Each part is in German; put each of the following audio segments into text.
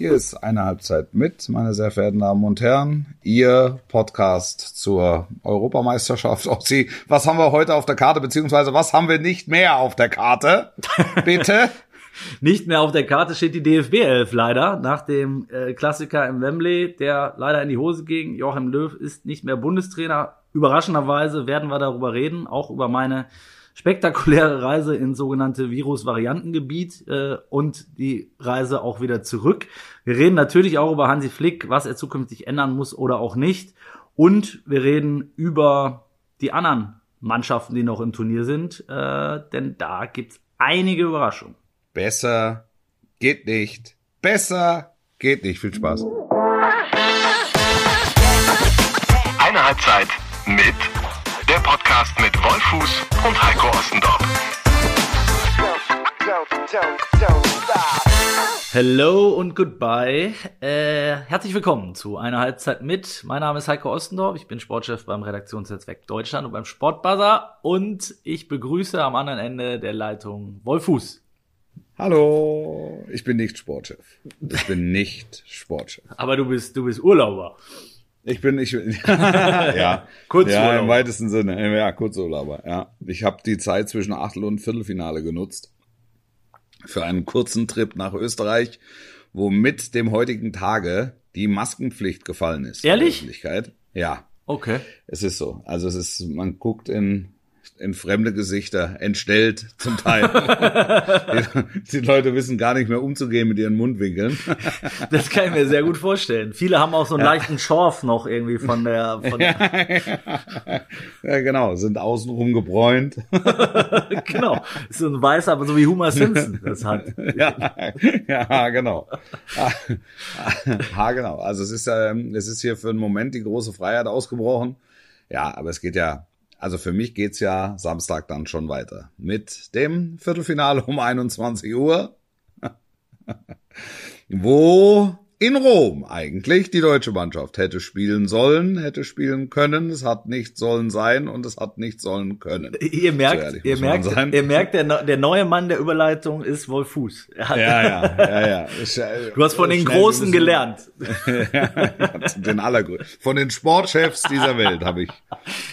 Hier ist eine Halbzeit mit, meine sehr verehrten Damen und Herren. Ihr Podcast zur Europameisterschaft. Sie, was haben wir heute auf der Karte, beziehungsweise was haben wir nicht mehr auf der Karte? Bitte? nicht mehr auf der Karte steht die DFB 11 leider, nach dem äh, Klassiker im Wembley, der leider in die Hose ging. Joachim Löw ist nicht mehr Bundestrainer. Überraschenderweise werden wir darüber reden, auch über meine spektakuläre Reise ins sogenannte Virus-Variantengebiet äh, und die Reise auch wieder zurück. Wir reden natürlich auch über Hansi Flick, was er zukünftig ändern muss oder auch nicht. Und wir reden über die anderen Mannschaften, die noch im Turnier sind, äh, denn da gibt's einige Überraschungen. Besser geht nicht. Besser geht nicht. Viel Spaß. Eine Halbzeit mit Podcast mit Wolfuß und Heiko Ostendorf. Hello und goodbye. Äh, herzlich willkommen zu einer Halbzeit mit. Mein Name ist Heiko Ostendorf. Ich bin Sportchef beim Redaktionsnetzwerk Deutschland und beim Sportbuzzer. Und ich begrüße am anderen Ende der Leitung Wolfuß. Hallo, ich bin nicht Sportchef. Ich bin nicht Sportchef. Aber du bist, du bist Urlauber. Ich bin, ich, ja, Kurzurlaub. ja, im weitesten Sinne, ja, Kurzurlauber, ja. Ich habe die Zeit zwischen Achtel- und Viertelfinale genutzt für einen kurzen Trip nach Österreich, wo mit dem heutigen Tage die Maskenpflicht gefallen ist. Ehrlich? Ja. Okay. Es ist so. Also es ist, man guckt in in fremde Gesichter, entstellt zum Teil. die, die, Leute wissen gar nicht mehr umzugehen mit ihren Mundwinkeln. das kann ich mir sehr gut vorstellen. Viele haben auch so einen ja. leichten Schorf noch irgendwie von der. Von ja, genau, sind außenrum gebräunt. genau, ist so ein weißer, aber so wie Homer Simpson das hat. ja, ja, genau. Ha, genau. Also es ist, ähm, es ist hier für einen Moment die große Freiheit ausgebrochen. Ja, aber es geht ja also für mich geht's ja Samstag dann schon weiter. Mit dem Viertelfinale um 21 Uhr, wo in Rom eigentlich die deutsche Mannschaft hätte spielen sollen, hätte spielen können. Es hat nicht sollen sein und es hat nicht sollen können. Ihr merkt, ihr merkt, ihr merkt, der, der neue Mann der Überleitung ist Wolf Fuß. Ja, ja, ja, ja. Äh, du hast von den Großen gelernt. den allergrößten. Von den Sportchefs dieser Welt habe ich,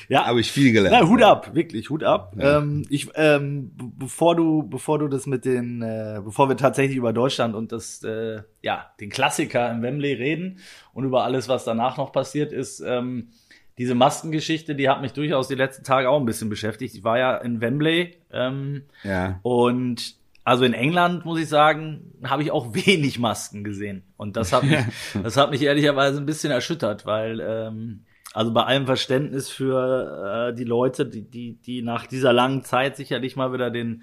ja. habe ich viel gelernt. Na, Hut ab, wirklich, Hut ab. Ja. Ähm, ich, ähm, bevor du, bevor du das mit den, äh, bevor wir tatsächlich über Deutschland und das, äh, ja, den Klassiker im Wembley reden und über alles, was danach noch passiert ist. Ähm, diese Maskengeschichte, die hat mich durchaus die letzten Tage auch ein bisschen beschäftigt. Ich war ja in Wembley ähm, ja. und also in England muss ich sagen, habe ich auch wenig Masken gesehen und das hat mich, das hat mich ehrlicherweise ein bisschen erschüttert, weil ähm, also bei allem Verständnis für äh, die Leute, die, die, die nach dieser langen Zeit sicherlich mal wieder den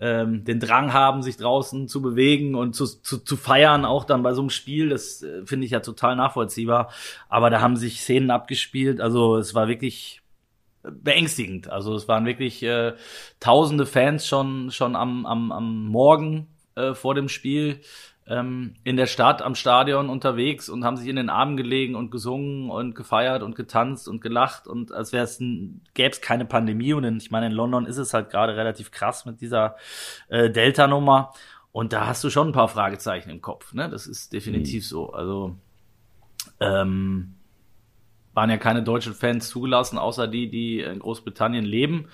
ähm, den Drang haben, sich draußen zu bewegen und zu, zu, zu feiern, auch dann bei so einem Spiel, das äh, finde ich ja total nachvollziehbar. Aber da haben sich Szenen abgespielt, also es war wirklich beängstigend. Also es waren wirklich äh, tausende Fans schon, schon am, am, am Morgen äh, vor dem Spiel ähm, in der Stadt am Stadion unterwegs und haben sich in den Armen gelegen und gesungen und gefeiert und getanzt und gelacht und als wäre es gäbe es keine Pandemie. Und ich meine in London ist es halt gerade relativ krass mit dieser äh, Delta Nummer und da hast du schon ein paar Fragezeichen im Kopf ne? Das ist definitiv mhm. so. Also ähm, waren ja keine deutschen Fans zugelassen außer die die in Großbritannien leben.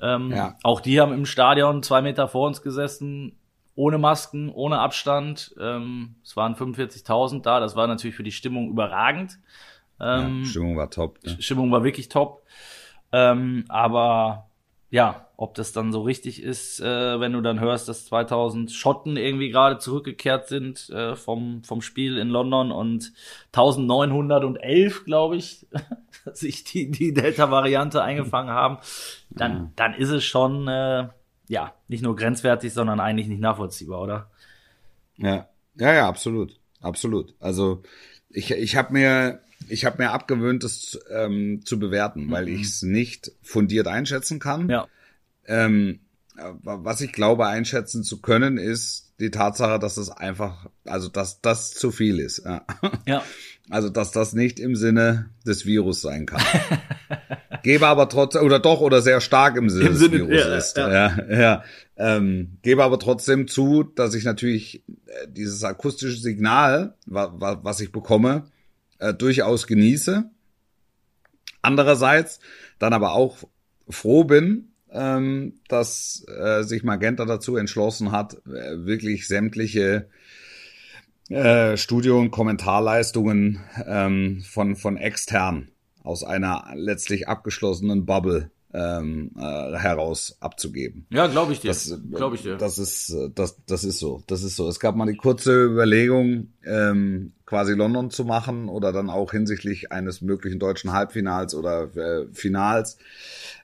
Ähm, ja. auch die haben im Stadion zwei Meter vor uns gesessen ohne Masken, ohne Abstand. Ähm, es waren 45.000 da. Das war natürlich für die Stimmung überragend. Ähm, ja, Stimmung war top. Ne? Stimmung war wirklich top. Ähm, aber ja, ob das dann so richtig ist, äh, wenn du dann hörst, dass 2000 Schotten irgendwie gerade zurückgekehrt sind äh, vom, vom Spiel in London und 1911, glaube ich, sich die, die Delta-Variante eingefangen haben, dann, dann ist es schon, äh, ja, nicht nur grenzwertig, sondern eigentlich nicht nachvollziehbar, oder? Ja, ja, ja, absolut, absolut. Also ich, ich habe mir, ich habe mir abgewöhnt, das ähm, zu bewerten, weil mhm. ich es nicht fundiert einschätzen kann. Ja. Ähm, was ich glaube einschätzen zu können, ist die Tatsache, dass es einfach, also dass das zu viel ist. Ja. ja. Also dass das nicht im Sinne des Virus sein kann. gebe aber trotzdem, oder doch, oder sehr stark im Sinne, Im Sinne des Virus ja, ist. Ja, ja. ja. Ähm, gebe aber trotzdem zu, dass ich natürlich äh, dieses akustische Signal, wa, wa, was ich bekomme, äh, durchaus genieße. Andererseits dann aber auch froh bin, ähm, dass äh, sich Magenta dazu entschlossen hat, äh, wirklich sämtliche äh, Studio- und Kommentarleistungen ähm, von, von extern aus einer letztlich abgeschlossenen Bubble ähm, äh, heraus abzugeben. Ja, glaube ich dir. Das, glaube ich dir. Das ist das das ist so. Das ist so. Es gab mal die kurze Überlegung, ähm, quasi London zu machen oder dann auch hinsichtlich eines möglichen deutschen Halbfinals oder äh, Finals.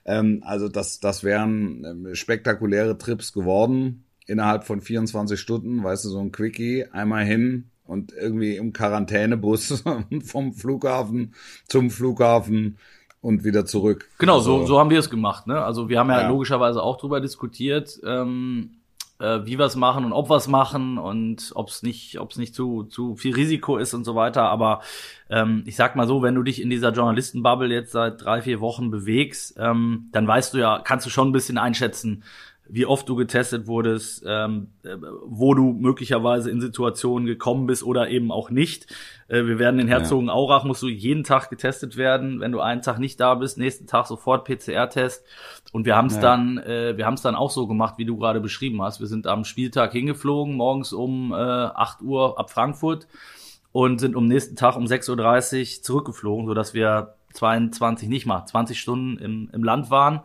Ähm, also das das wären ähm, spektakuläre Trips geworden innerhalb von 24 Stunden. Weißt du, so ein Quickie einmal hin und irgendwie im Quarantänebus vom Flughafen zum Flughafen und wieder zurück. Genau, also, so, so haben wir es gemacht. Ne? Also wir haben ja, ja. logischerweise auch drüber diskutiert, ähm, äh, wie wir es machen und ob wir es machen und ob es nicht, ob es nicht zu, zu viel Risiko ist und so weiter. Aber ähm, ich sag mal so, wenn du dich in dieser Journalistenbubble jetzt seit drei, vier Wochen bewegst, ähm, dann weißt du ja, kannst du schon ein bisschen einschätzen, wie oft du getestet wurdest, ähm, äh, wo du möglicherweise in Situationen gekommen bist oder eben auch nicht. Äh, wir werden in Herzogenaurach, musst du jeden Tag getestet werden. Wenn du einen Tag nicht da bist, nächsten Tag sofort PCR-Test. Und wir haben es ja. dann, äh, wir haben es dann auch so gemacht, wie du gerade beschrieben hast. Wir sind am Spieltag hingeflogen, morgens um äh, 8 Uhr ab Frankfurt und sind am nächsten Tag um 6.30 Uhr zurückgeflogen, sodass wir 22, nicht mal, 20 Stunden im, im Land waren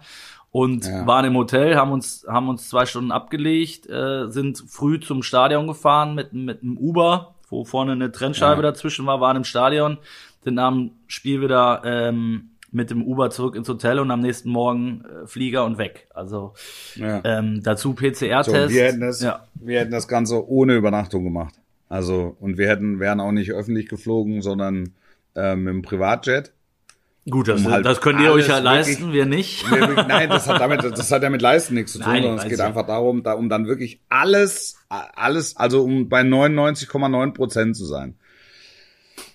und ja. waren im Hotel, haben uns, haben uns zwei Stunden abgelegt, äh, sind früh zum Stadion gefahren mit, mit einem Uber, wo vorne eine Trennscheibe ja. dazwischen war, waren im Stadion, sind nach dem Spiel wieder ähm, mit dem Uber zurück ins Hotel und am nächsten Morgen äh, Flieger und weg. Also ja. ähm, dazu PCR-Test. So, wir, hätten das, ja. wir hätten das Ganze ohne Übernachtung gemacht. Also, und wir hätten, wären auch nicht öffentlich geflogen, sondern äh, mit dem Privatjet. Gut, das, um halt das könnt ihr euch ja leisten, wir nicht. Nein, das hat damit, das hat ja mit Leisten nichts zu tun, Nein, sondern es geht einfach darum, da, um dann wirklich alles, alles, also um bei 99,9 Prozent zu sein.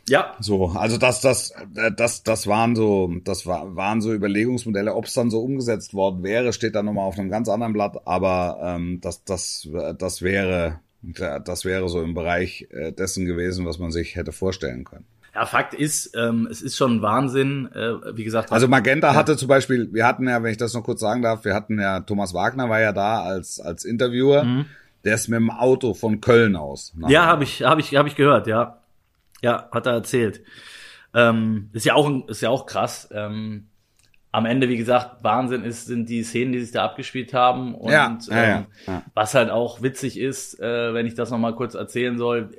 Ja. So, also das, das, das, das waren so, das war, waren so Überlegungsmodelle. Ob es dann so umgesetzt worden wäre, steht dann nochmal auf einem ganz anderen Blatt. Aber ähm, das, das, das wäre, das wäre so im Bereich äh, dessen gewesen, was man sich hätte vorstellen können. Ja, Fakt ist, ähm, es ist schon Wahnsinn, äh, wie gesagt. Also Magenta ja. hatte zum Beispiel, wir hatten ja, wenn ich das noch kurz sagen darf, wir hatten ja, Thomas Wagner war ja da als, als Interviewer. Mhm. Der ist mit dem Auto von Köln aus. Ja, habe ich, habe ich, habe ich gehört, ja. Ja, hat er erzählt. Ähm, ist ja auch, ist ja auch krass. Ähm, am Ende, wie gesagt, Wahnsinn ist, sind die Szenen, die sich da abgespielt haben. Und ja, ja, ähm, ja. was halt auch witzig ist, äh, wenn ich das nochmal kurz erzählen soll,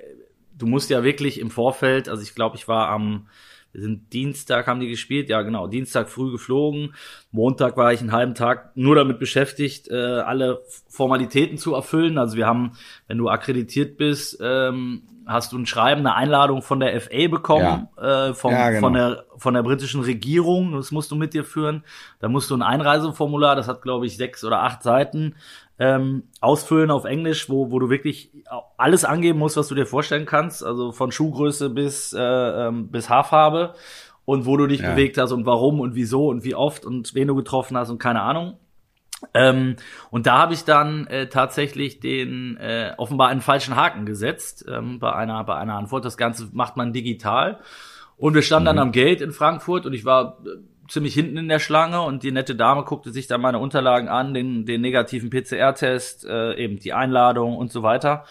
du musst ja wirklich im Vorfeld, also ich glaube, ich war am, wir sind Dienstag, haben die gespielt, ja genau, Dienstag früh geflogen, Montag war ich einen halben Tag nur damit beschäftigt, äh, alle Formalitäten zu erfüllen. Also wir haben, wenn du akkreditiert bist, ähm, hast du ein Schreiben, eine Einladung von der FA bekommen, ja. äh, vom, ja, genau. von, der, von der britischen Regierung, das musst du mit dir führen. Da musst du ein Einreiseformular, das hat, glaube ich, sechs oder acht Seiten, ähm, ausfüllen auf Englisch, wo, wo du wirklich alles angeben musst, was du dir vorstellen kannst, also von Schuhgröße bis, äh, ähm, bis Haarfarbe und wo du dich ja. bewegt hast und warum und wieso und wie oft und wen du getroffen hast und keine Ahnung. Ähm, und da habe ich dann äh, tatsächlich den äh, offenbar einen falschen Haken gesetzt ähm, bei einer bei einer Antwort. Das Ganze macht man digital. Und wir standen mhm. dann am Gate in Frankfurt und ich war äh, ziemlich hinten in der Schlange und die nette Dame guckte sich dann meine Unterlagen an, den, den negativen PCR-Test, äh, eben die Einladung und so weiter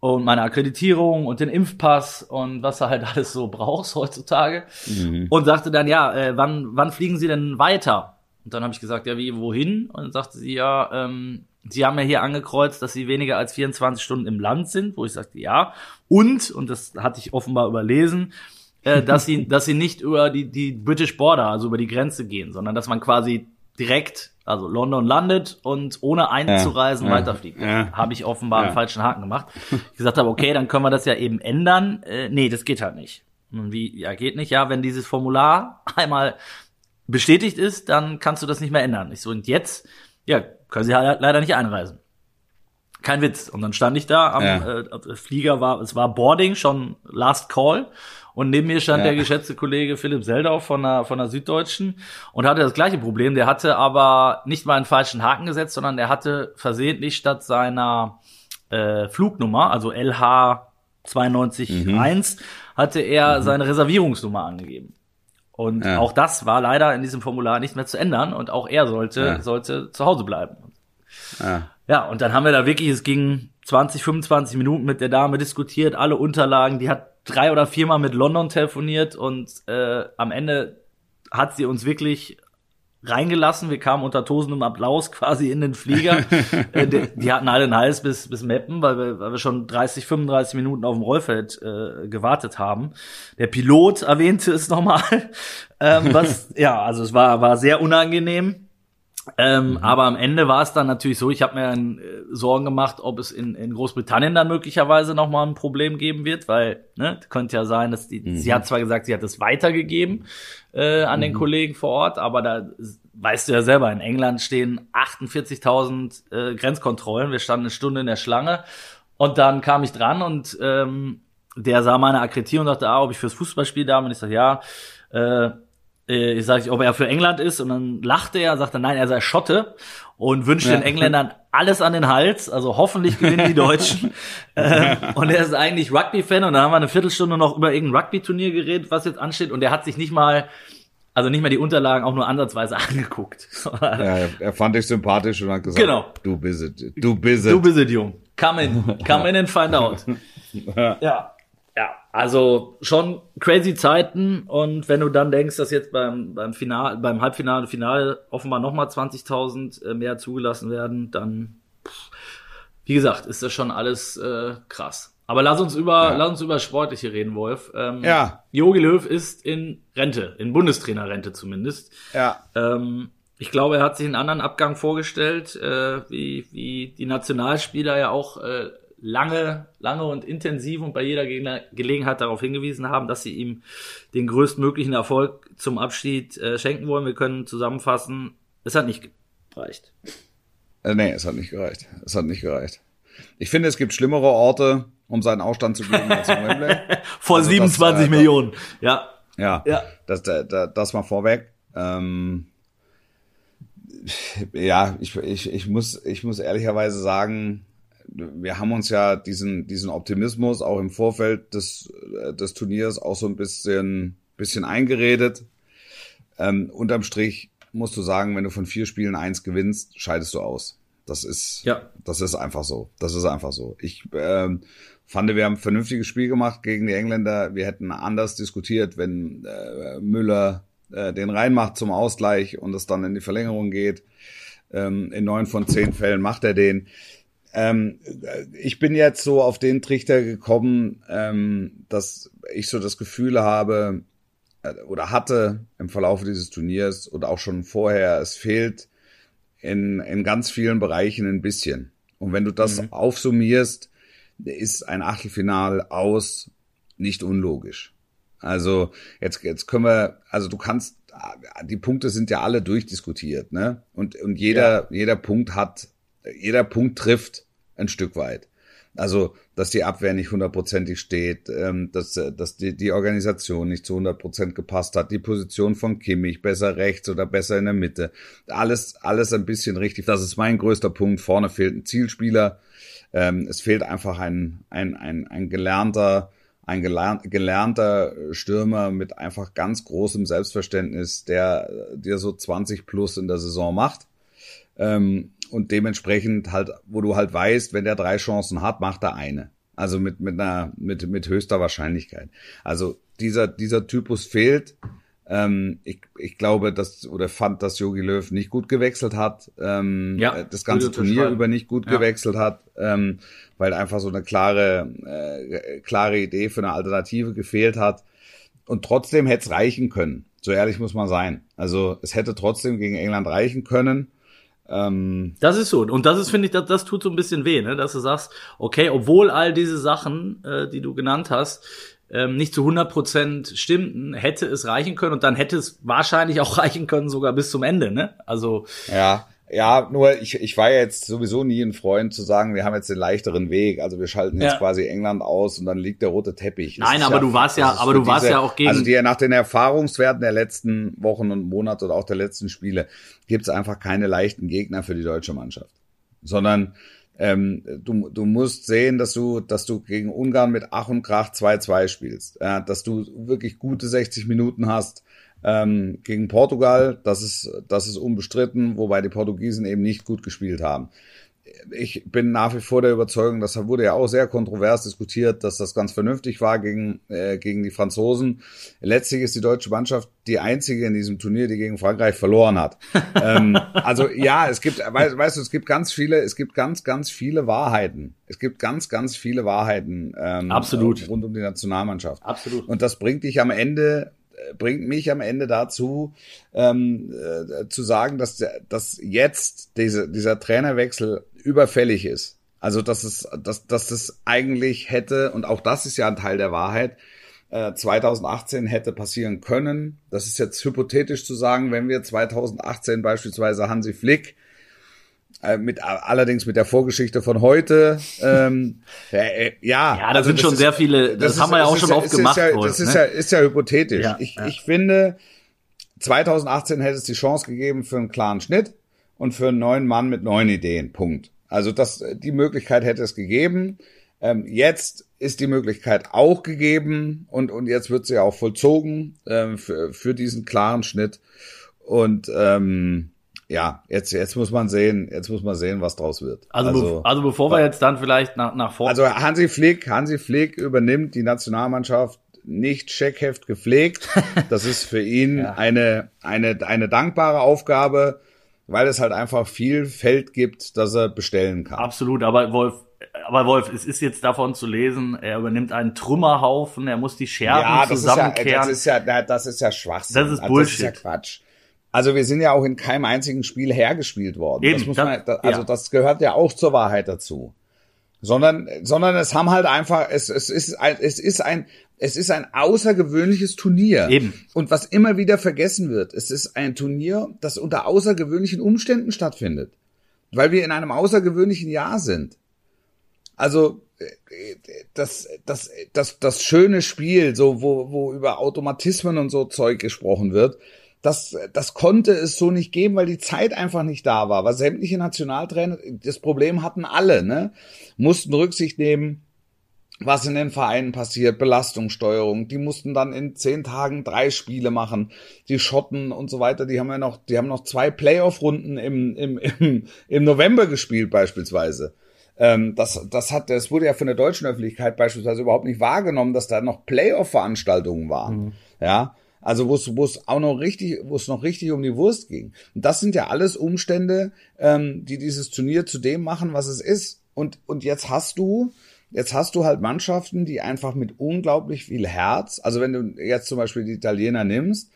und meine Akkreditierung und den Impfpass und was du halt alles so brauchst heutzutage mhm. und sagte dann ja, äh, wann wann fliegen Sie denn weiter? Und dann habe ich gesagt, ja, wie, wohin? Und dann sagte sie, ja, ähm, Sie haben ja hier angekreuzt, dass Sie weniger als 24 Stunden im Land sind, wo ich sagte, ja. Und, und das hatte ich offenbar überlesen, äh, dass sie, dass sie nicht über die, die British Border, also über die Grenze gehen, sondern dass man quasi direkt, also London landet und ohne einzureisen ja, weiterfliegt. Ja, habe ich offenbar ja. einen falschen Haken gemacht. Ich gesagt habe, okay, dann können wir das ja eben ändern. Äh, nee, das geht halt nicht. Und wie, ja, geht nicht. Ja, wenn dieses Formular einmal bestätigt ist, dann kannst du das nicht mehr ändern. Ich so, und jetzt, ja, können sie halt leider nicht einreisen. Kein Witz. Und dann stand ich da am ja. äh, Flieger war, es war Boarding, schon Last Call. Und neben mir stand ja. der geschätzte Kollege Philipp Seldau von der, von der Süddeutschen und hatte das gleiche Problem. Der hatte aber nicht mal einen falschen Haken gesetzt, sondern der hatte versehentlich statt seiner äh, Flugnummer, also LH 92.1, mhm. hatte er mhm. seine Reservierungsnummer angegeben. Und ja. auch das war leider in diesem Formular nicht mehr zu ändern und auch er sollte, ja. sollte zu Hause bleiben. Ja. ja, und dann haben wir da wirklich, es ging 20, 25 Minuten mit der Dame diskutiert, alle Unterlagen, die hat drei oder viermal mit London telefoniert und äh, am Ende hat sie uns wirklich reingelassen. Wir kamen unter tosendem Applaus quasi in den Flieger. äh, die, die, hatten alle den Hals bis, bis Meppen, weil wir, weil wir schon 30, 35 Minuten auf dem Rollfeld äh, gewartet haben. Der Pilot erwähnte es nochmal. ähm, was, ja, also es war, war sehr unangenehm. Ähm, mhm. Aber am Ende war es dann natürlich so, ich habe mir äh, Sorgen gemacht, ob es in, in Großbritannien dann möglicherweise nochmal ein Problem geben wird, weil ne, könnte ja sein, dass die, mhm. sie hat zwar gesagt, sie hat es weitergegeben äh, an mhm. den Kollegen vor Ort, aber da weißt du ja selber, in England stehen 48.000 äh, Grenzkontrollen, wir standen eine Stunde in der Schlange und dann kam ich dran und ähm, der sah meine Akkreditierung und dachte, ah, ob ich fürs Fußballspiel da bin. Und ich sag, ja, äh, ich sage, ob er für England ist und dann lachte er, sagte, nein, er sei Schotte und wünscht ja. den Engländern alles an den Hals, also hoffentlich gewinnen die Deutschen. äh, und er ist eigentlich Rugby-Fan und dann haben wir eine Viertelstunde noch über irgendein Rugby-Turnier geredet, was jetzt ansteht und er hat sich nicht mal also nicht mal die Unterlagen auch nur ansatzweise angeguckt. ja, er, fand dich sympathisch und hat gesagt, genau. du bist es, du bist es. Du bist es, Jung. Come in, come in and find out. ja. Also schon crazy Zeiten und wenn du dann denkst, dass jetzt beim beim Final, beim Halbfinale, Finale offenbar nochmal 20.000 äh, mehr zugelassen werden, dann pff, wie gesagt, ist das schon alles äh, krass. Aber lass uns über ja. lass uns über sportliche reden, Wolf. Ähm, ja. Jogi Löw ist in Rente, in Bundestrainerrente zumindest. Ja. Ähm, ich glaube, er hat sich einen anderen Abgang vorgestellt, äh, wie wie die Nationalspieler ja auch äh, lange, lange und intensiv und bei jeder Gelegenheit darauf hingewiesen haben, dass sie ihm den größtmöglichen Erfolg zum Abschied äh, schenken wollen. Wir können zusammenfassen, es hat nicht gereicht. Äh, nee, es hat nicht gereicht. Es hat nicht gereicht. Ich finde, es gibt schlimmere Orte, um seinen Ausstand zu geben als in Wembley. Vor also 27 das, äh, Millionen, ja. Ja, ja. Das, das, das mal vorweg. Ähm, ja, ich, ich, ich, muss, ich muss ehrlicherweise sagen, wir haben uns ja diesen, diesen Optimismus auch im Vorfeld des, äh, des Turniers auch so ein bisschen, bisschen eingeredet. Ähm, unterm Strich musst du sagen, wenn du von vier Spielen eins gewinnst, scheidest du aus. Das ist, ja. das ist einfach so. Das ist einfach so. Ich ähm, fand, wir haben ein vernünftiges Spiel gemacht gegen die Engländer. Wir hätten anders diskutiert, wenn äh, Müller äh, den reinmacht zum Ausgleich und es dann in die Verlängerung geht. Ähm, in neun von zehn Fällen macht er den. Ähm, ich bin jetzt so auf den Trichter gekommen, ähm, dass ich so das Gefühl habe äh, oder hatte im Verlauf dieses Turniers oder auch schon vorher, es fehlt in, in ganz vielen Bereichen ein bisschen. Und wenn du das mhm. aufsummierst, ist ein Achtelfinal aus nicht unlogisch. Also jetzt, jetzt können wir, also du kannst, die Punkte sind ja alle durchdiskutiert, ne? Und, und jeder, ja. jeder Punkt hat jeder Punkt trifft ein Stück weit. Also, dass die Abwehr nicht hundertprozentig steht, ähm, dass, dass die, die Organisation nicht zu hundertprozent gepasst hat, die Position von Kimmich besser rechts oder besser in der Mitte. Alles, alles ein bisschen richtig. Das ist mein größter Punkt. Vorne fehlt ein Zielspieler. Ähm, es fehlt einfach ein, ein, ein, ein gelernter, ein gelernter Stürmer mit einfach ganz großem Selbstverständnis, der dir so 20 plus in der Saison macht. Ähm, und dementsprechend halt, wo du halt weißt, wenn der drei Chancen hat, macht er eine. Also mit, mit einer, mit, mit höchster Wahrscheinlichkeit. Also dieser, dieser Typus fehlt. Ähm, ich, ich glaube, dass, oder fand, dass Jogi Löw nicht gut gewechselt hat, ähm, ja, das ganze Turnier über nicht gut ja. gewechselt hat, ähm, weil einfach so eine klare, äh, klare Idee für eine Alternative gefehlt hat. Und trotzdem hätte es reichen können. So ehrlich muss man sein. Also es hätte trotzdem gegen England reichen können. Ähm, das ist so. Und das ist, finde ich, das, das tut so ein bisschen weh, ne? dass du sagst, okay, obwohl all diese Sachen, äh, die du genannt hast, ähm, nicht zu 100 Prozent stimmten, hätte es reichen können und dann hätte es wahrscheinlich auch reichen können sogar bis zum Ende, ne? Also ja, Ja, nur ich, ich war ja jetzt sowieso nie ein Freund zu sagen, wir haben jetzt den leichteren Weg. Also wir schalten jetzt ja. quasi England aus und dann liegt der rote Teppich. Das Nein, aber ja, du warst ja, aber du warst diese, ja auch gegen. Also die nach den Erfahrungswerten der letzten Wochen und Monate oder auch der letzten Spiele gibt es einfach keine leichten Gegner für die deutsche Mannschaft. Sondern ähm, du, du musst sehen, dass du, dass du gegen Ungarn mit Ach und Krach 2-2 spielst. Ja, dass du wirklich gute 60 Minuten hast ähm, gegen Portugal, das ist, das ist unbestritten, wobei die Portugiesen eben nicht gut gespielt haben. Ich bin nach wie vor der Überzeugung, das wurde ja auch sehr kontrovers diskutiert, dass das ganz vernünftig war gegen, äh, gegen die Franzosen. Letztlich ist die deutsche Mannschaft die einzige in diesem Turnier, die gegen Frankreich verloren hat. ähm, also ja, es gibt, weißt, weißt du, es gibt ganz viele, es gibt ganz, ganz viele Wahrheiten. Es gibt ganz, ganz viele Wahrheiten ähm, Absolut. rund um die Nationalmannschaft. Absolut. Und das bringt dich am Ende bringt mich am Ende dazu, ähm, äh, zu sagen, dass, dass jetzt diese, dieser Trainerwechsel überfällig ist. Also, dass es, dass, dass das eigentlich hätte, und auch das ist ja ein Teil der Wahrheit, äh, 2018 hätte passieren können. Das ist jetzt hypothetisch zu sagen, wenn wir 2018 beispielsweise Hansi Flick mit allerdings mit der Vorgeschichte von heute. Ähm, äh, ja, ja, da also sind schon ist, sehr viele. Das, das haben wir ja auch schon oft gemacht. Ja, Wolf, das ist ne? ja ist ja hypothetisch. Ja, ich, ja. ich finde, 2018 hätte es die Chance gegeben für einen klaren Schnitt und für einen neuen Mann mit neuen Ideen. Punkt. Also das die Möglichkeit hätte es gegeben. Ähm, jetzt ist die Möglichkeit auch gegeben und und jetzt wird sie auch vollzogen ähm, für für diesen klaren Schnitt und ähm, ja, jetzt, jetzt muss man sehen, jetzt muss man sehen, was draus wird. Also, also, also bevor wir jetzt dann vielleicht nach, nach vorne. Also Hansi Flick, Hansi Flick übernimmt die Nationalmannschaft nicht Checkheft gepflegt. Das ist für ihn ja. eine, eine, eine dankbare Aufgabe, weil es halt einfach viel Feld gibt, das er bestellen kann. Absolut, aber Wolf, aber Wolf, es ist jetzt davon zu lesen, er übernimmt einen Trümmerhaufen, er muss die Scherben ja, das zusammenkehren. Ist ja, das ist ja, das ist ja Schwachsinn. Das ist Bullshit. Das ist ja Quatsch. Also wir sind ja auch in keinem einzigen Spiel hergespielt worden. Eben, das man, also ja. das gehört ja auch zur Wahrheit dazu. Sondern, sondern es haben halt einfach, es, es ist ein, es ist ein, es ist ein außergewöhnliches Turnier. Eben. Und was immer wieder vergessen wird, es ist ein Turnier, das unter außergewöhnlichen Umständen stattfindet. Weil wir in einem außergewöhnlichen Jahr sind. Also, das, das, das, das schöne Spiel, so, wo, wo über Automatismen und so Zeug gesprochen wird, das, das konnte es so nicht geben, weil die Zeit einfach nicht da war. Weil sämtliche Nationaltrainer, das Problem hatten alle, ne? Mussten Rücksicht nehmen, was in den Vereinen passiert, Belastungssteuerung. Die mussten dann in zehn Tagen drei Spiele machen. Die Schotten und so weiter, die haben ja noch, die haben noch zwei Playoff-Runden im, im, im, im November gespielt beispielsweise. Ähm, das, das hat, das wurde ja von der deutschen Öffentlichkeit beispielsweise überhaupt nicht wahrgenommen, dass da noch Playoff-Veranstaltungen waren. Mhm. Ja. Also wo es, wo es auch noch richtig, wo es noch richtig um die Wurst ging. Und das sind ja alles Umstände, ähm, die dieses Turnier zu dem machen, was es ist. Und, und jetzt hast du, jetzt hast du halt Mannschaften, die einfach mit unglaublich viel Herz, also wenn du jetzt zum Beispiel die Italiener nimmst,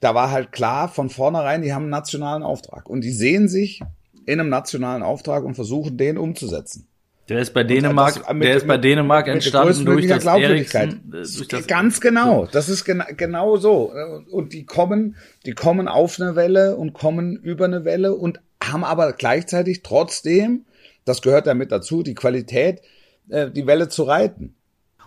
da war halt klar von vornherein, die haben einen nationalen Auftrag. Und die sehen sich in einem nationalen Auftrag und versuchen, den umzusetzen. Der ist bei Dänemark, das, mit, der ist bei Dänemark mit, entstanden durch das Glaubwürdigkeit. Äh, durch das, Ganz genau. Das ist gena genau so. Und die kommen, die kommen auf eine Welle und kommen über eine Welle und haben aber gleichzeitig trotzdem, das gehört damit dazu, die Qualität, äh, die Welle zu reiten.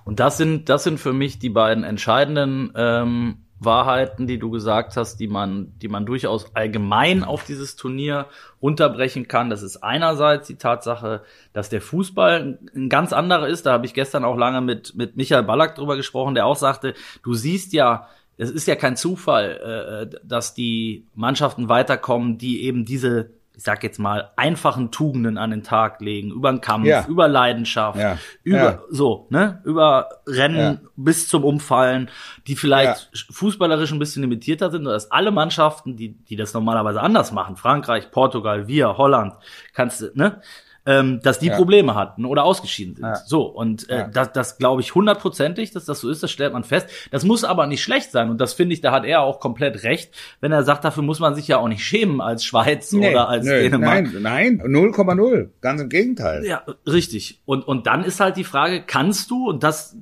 Und das sind, das sind für mich die beiden entscheidenden ähm, Wahrheiten, die du gesagt hast, die man, die man durchaus allgemein auf dieses Turnier unterbrechen kann. Das ist einerseits die Tatsache, dass der Fußball ein ganz anderer ist. Da habe ich gestern auch lange mit, mit Michael Ballack drüber gesprochen, der auch sagte, du siehst ja, es ist ja kein Zufall, äh, dass die Mannschaften weiterkommen, die eben diese ich sag jetzt mal, einfachen Tugenden an den Tag legen, über den Kampf, ja. über Leidenschaft, ja. über ja. so, ne, über Rennen bis zum Umfallen, die vielleicht fußballerisch ein bisschen limitierter sind, dass alle Mannschaften, die, die das normalerweise anders machen, Frankreich, Portugal, wir, Holland, kannst du, ne, ähm, dass die ja. Probleme hatten oder ausgeschieden sind. Ja. So, und äh, ja. das, das glaube ich hundertprozentig, dass das so ist, das stellt man fest. Das muss aber nicht schlecht sein. Und das finde ich, da hat er auch komplett recht, wenn er sagt, dafür muss man sich ja auch nicht schämen als Schweiz nee, oder als nee, Dänemark. Nein, nein, 0,0. Ganz im Gegenteil. Ja, richtig. Und, und dann ist halt die Frage, kannst du, und das,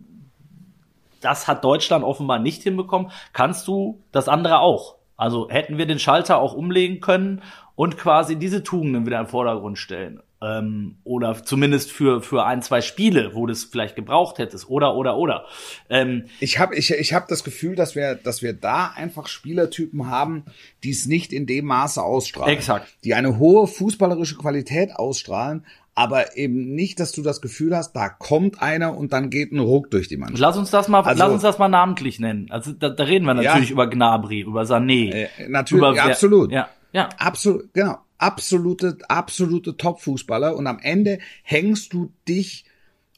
das hat Deutschland offenbar nicht hinbekommen, kannst du das andere auch? Also hätten wir den Schalter auch umlegen können und quasi diese Tugenden wieder im Vordergrund stellen. Ähm, oder zumindest für, für ein, zwei Spiele, wo du es vielleicht gebraucht hättest. Oder, oder, oder. Ähm, ich habe ich, ich hab das Gefühl, dass wir, dass wir da einfach Spielertypen haben, die es nicht in dem Maße ausstrahlen. Exakt. Die eine hohe fußballerische Qualität ausstrahlen, aber eben nicht, dass du das Gefühl hast, da kommt einer und dann geht ein Ruck durch die Mannschaft. Lass uns das mal, also, lass uns das mal namentlich nennen. Also da, da reden wir natürlich ja, über Gnabry, über Sané. Äh, natürlich, über, ja, absolut. Ja, ja. Absolut, genau. Absolute, absolute Top-Fußballer und am Ende hängst du dich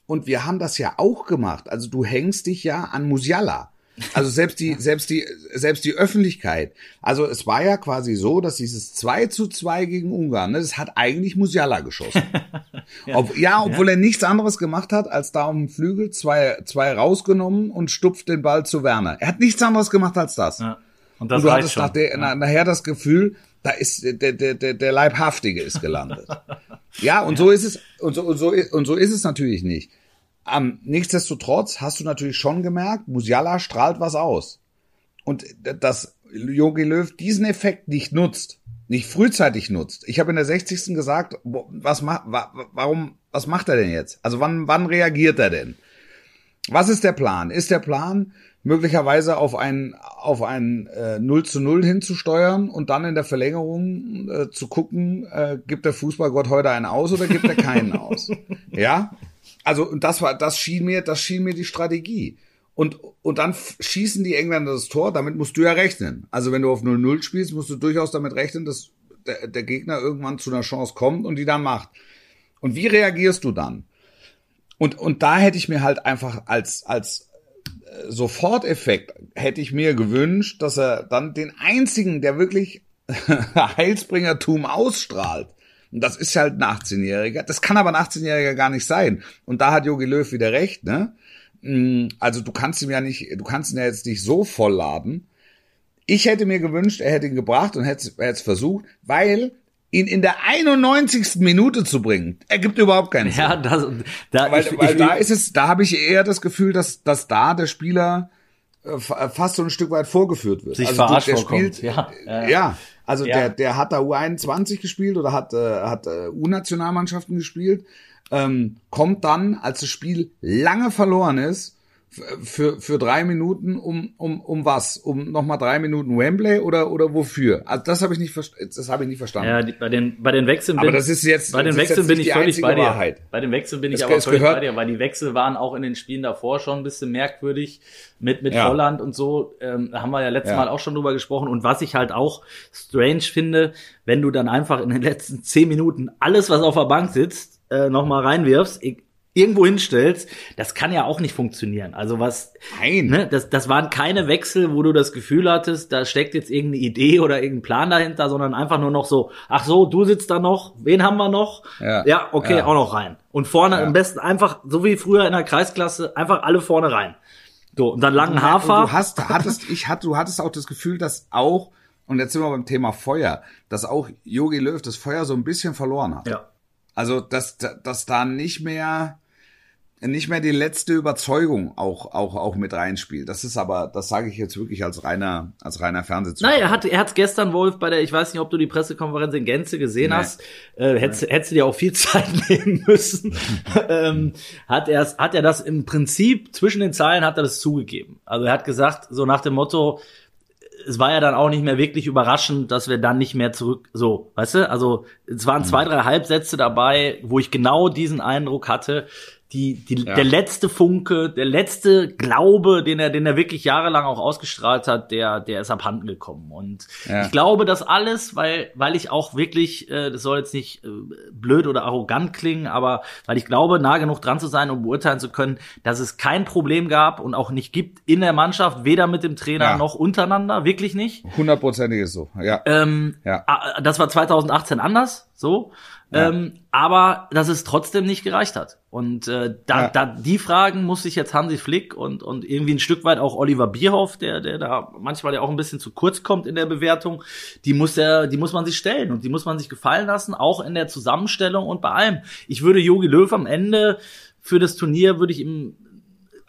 und wir haben das ja auch gemacht. Also du hängst dich ja an Musiala. Also selbst die, selbst die, selbst die Öffentlichkeit. Also es war ja quasi so, dass dieses 2 zu 2 gegen Ungarn, ne, das hat eigentlich Musiala geschossen. ja. Ob, ja, obwohl ja. er nichts anderes gemacht hat, als da um den Flügel zwei, zwei rausgenommen und stupft den Ball zu Werner. Er hat nichts anderes gemacht als das. Ja. Und, das und du hattest nach der, ja. nachher das Gefühl, da ist der, der, der, der Leibhaftige ist gelandet. ja, und so ist es, und so, und so, und so ist es natürlich nicht. Ähm, nichtsdestotrotz hast du natürlich schon gemerkt, Musiala strahlt was aus. Und dass Jogi Löw diesen Effekt nicht nutzt, nicht frühzeitig nutzt. Ich habe in der 60. gesagt, was macht, warum, was macht er denn jetzt? Also wann, wann reagiert er denn? Was ist der Plan? Ist der Plan, möglicherweise auf ein, auf ein äh, 0 zu 0 hinzusteuern und dann in der Verlängerung äh, zu gucken, äh, gibt der Fußballgott heute einen aus oder gibt er keinen aus? Ja? also und das war, das schien mir, das schien mir die Strategie. Und, und dann schießen die Engländer das Tor, damit musst du ja rechnen. Also wenn du auf 0-0 spielst, musst du durchaus damit rechnen, dass der, der Gegner irgendwann zu einer Chance kommt und die dann macht. Und wie reagierst du dann? Und, und da hätte ich mir halt einfach als, als Soforteffekt hätte ich mir gewünscht, dass er dann den einzigen, der wirklich Heilsbringertum ausstrahlt, und das ist halt ein 18-Jähriger. Das kann aber ein 18-Jähriger gar nicht sein. Und da hat Jogi Löw wieder recht, ne? Mm, also du kannst ihm ja nicht, du kannst ihn ja jetzt nicht so vollladen. Ich hätte mir gewünscht, er hätte ihn gebracht und hätte, hätte es versucht, weil ihn in der 91. Minute zu bringen, ergibt überhaupt keinen Sinn. Ja, das, da, weil, ich, weil ich, da ist es, da habe ich eher das Gefühl, dass, dass da der Spieler äh, fast so ein Stück weit vorgeführt wird. Sich also verarscht der spielt, ja, ja, ja. Also ja. der, der hat da U21 gespielt oder hat, äh, hat äh, U-Nationalmannschaften gespielt, ähm, kommt dann, als das Spiel lange verloren ist, für, für drei Minuten um, um, um was? Um nochmal drei Minuten Wembley oder, oder wofür? Also das habe ich nicht das habe ich nicht verstanden. Ja, die, bei den, bei den Wechseln bin, aber das ist jetzt, bei den Wechseln bin ich völlig bei dir. Wahrheit. Bei den Wechseln bin das ich aber völlig gehört. bei dir, weil die Wechsel waren auch in den Spielen davor schon ein bisschen merkwürdig mit, mit ja. Holland und so. Ähm, haben wir ja letztes ja. Mal auch schon drüber gesprochen. Und was ich halt auch strange finde, wenn du dann einfach in den letzten zehn Minuten alles, was auf der Bank sitzt, äh, nochmal reinwirfst, irgendwo hinstellst, das kann ja auch nicht funktionieren. Also was, Nein. Ne, das, das waren keine Wechsel, wo du das Gefühl hattest, da steckt jetzt irgendeine Idee oder irgendein Plan dahinter, sondern einfach nur noch so, ach so, du sitzt da noch, wen haben wir noch? Ja, ja okay, ja. auch noch rein. Und vorne ja. am besten einfach, so wie früher in der Kreisklasse, einfach alle vorne rein. So, und dann langen Hafer. Du hast, hattest, ich hatte, du hattest auch das Gefühl, dass auch, und jetzt sind wir beim Thema Feuer, dass auch Yogi Löw das Feuer so ein bisschen verloren hat. Ja. Also, dass, dass da nicht mehr, nicht mehr die letzte Überzeugung auch auch auch mit reinspielt. Das ist aber, das sage ich jetzt wirklich als reiner als reiner Fernsehzuschauer. Nein, er hat er hat's gestern Wolf bei der, ich weiß nicht, ob du die Pressekonferenz in Gänze gesehen nee. hast, äh, hättest, hättest du dir auch viel Zeit nehmen müssen. ähm, hat er hat er das im Prinzip zwischen den Zeilen hat er das zugegeben. Also er hat gesagt so nach dem Motto es war ja dann auch nicht mehr wirklich überraschend, dass wir dann nicht mehr zurück, so, weißt du? Also, es waren zwei, mhm. drei Halbsätze dabei, wo ich genau diesen Eindruck hatte, die, die, ja. der letzte Funke, der letzte Glaube, den er, den er wirklich jahrelang auch ausgestrahlt hat, der, der ist abhanden gekommen. Und ja. ich glaube, das alles, weil, weil ich auch wirklich, äh, das soll jetzt nicht äh, blöd oder arrogant klingen, aber weil ich glaube, nah genug dran zu sein, um beurteilen zu können, dass es kein Problem gab und auch nicht gibt in der Mannschaft, weder mit dem Trainer ja. noch untereinander, wirklich nicht. Hundertprozentig ist so, ja. Ähm, ja. Das war 2018 anders, so. Ja. Ähm, aber dass es trotzdem nicht gereicht hat. Und äh, da, ja. da die Fragen muss sich jetzt Hansi Flick und, und irgendwie ein Stück weit auch Oliver Bierhoff, der, der da manchmal ja auch ein bisschen zu kurz kommt in der Bewertung, die muss der, die muss man sich stellen und die muss man sich gefallen lassen, auch in der Zusammenstellung und bei allem. Ich würde Jogi Löw am Ende für das Turnier würde ich ihm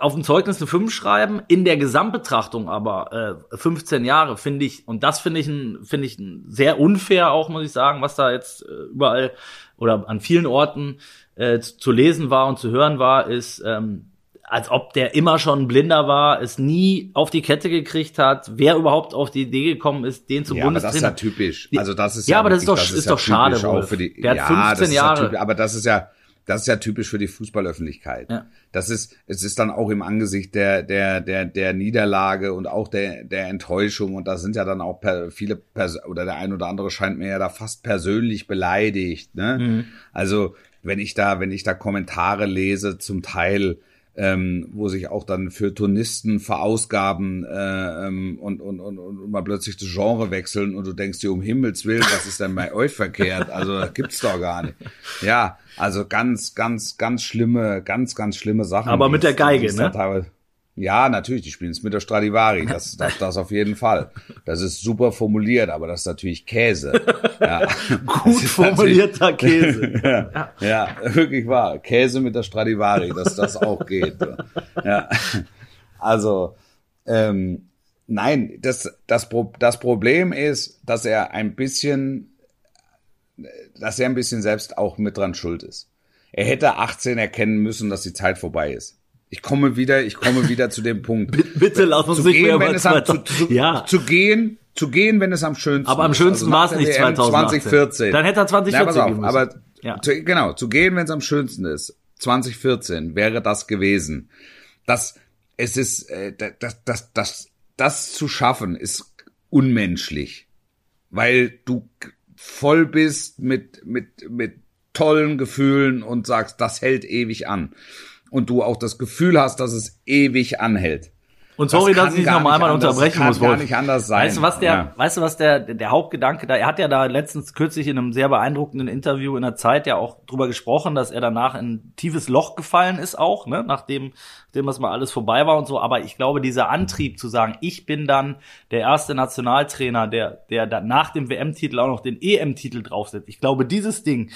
auf dem Zeugnis eine 5 schreiben, in der Gesamtbetrachtung aber äh, 15 Jahre finde ich, und das finde ich, finde ich sehr unfair auch, muss ich sagen, was da jetzt äh, überall oder an vielen Orten äh, zu, zu lesen war und zu hören war, ist, ähm, als ob der immer schon blinder war, es nie auf die Kette gekriegt hat, wer überhaupt auf die Idee gekommen ist, den zum ja, Bundestrainer. Aber das ist ja typisch. Also das ist ja, ja aber das ist doch, das ist ja doch schade. Auch für die, der ja, hat 15 Jahre. Ja typisch, aber das ist ja, das ist ja typisch für die Fußballöffentlichkeit. Ja. Das ist, es ist dann auch im Angesicht der, der, der, der Niederlage und auch der, der Enttäuschung und da sind ja dann auch per, viele Pers oder der ein oder andere scheint mir ja da fast persönlich beleidigt. Ne? Mhm. Also wenn ich da, wenn ich da Kommentare lese, zum Teil ähm, wo sich auch dann für Turnisten verausgaben äh, ähm, und, und, und, und mal plötzlich das Genre wechseln und du denkst dir um Himmels Willen, was ist denn bei euch verkehrt? Also das gibt's doch gar nicht. Ja, also ganz, ganz, ganz schlimme, ganz, ganz schlimme Sachen. Aber mit der Geige, ne? Ja, natürlich, die spielen es mit der Stradivari, das, das, das auf jeden Fall. Das ist super formuliert, aber das ist natürlich Käse. Ja. Gut formulierter Käse. ja, ja, wirklich wahr. Käse mit der Stradivari, dass das auch geht. Ja. Also, ähm, nein, das, das, das Problem ist, dass er ein bisschen, dass er ein bisschen selbst auch mit dran schuld ist. Er hätte 18 erkennen müssen, dass die Zeit vorbei ist. Ich komme wieder, ich komme wieder zu dem Punkt. Bitte lass uns zu nicht gehen, mehr wenn es am, zu, zu, ja. zu gehen, zu gehen, wenn es am schönsten Aber am schönsten also war es nicht 2014. Dann hätte er 2014 ja, auf, Aber ja. zu, genau, zu gehen, wenn es am schönsten ist. 2014 wäre das gewesen. Das, es ist, äh, das, das, das, das zu schaffen ist unmenschlich, weil du voll bist mit mit mit tollen Gefühlen und sagst, das hält ewig an und du auch das Gefühl hast, dass es ewig anhält. Und sorry, das dass ich dich noch einmal unterbrechen kann muss. Wolf. gar nicht anders sein. Weißt du, was der, ja. weißt du, was der, der Hauptgedanke da, er hat ja da letztens kürzlich in einem sehr beeindruckenden Interview in der Zeit ja auch drüber gesprochen, dass er danach in ein tiefes Loch gefallen ist auch, ne, nachdem, nachdem das mal alles vorbei war und so. Aber ich glaube, dieser Antrieb zu sagen, ich bin dann der erste Nationaltrainer, der, der dann nach dem WM-Titel auch noch den EM-Titel draufsetzt. Ich glaube, dieses Ding,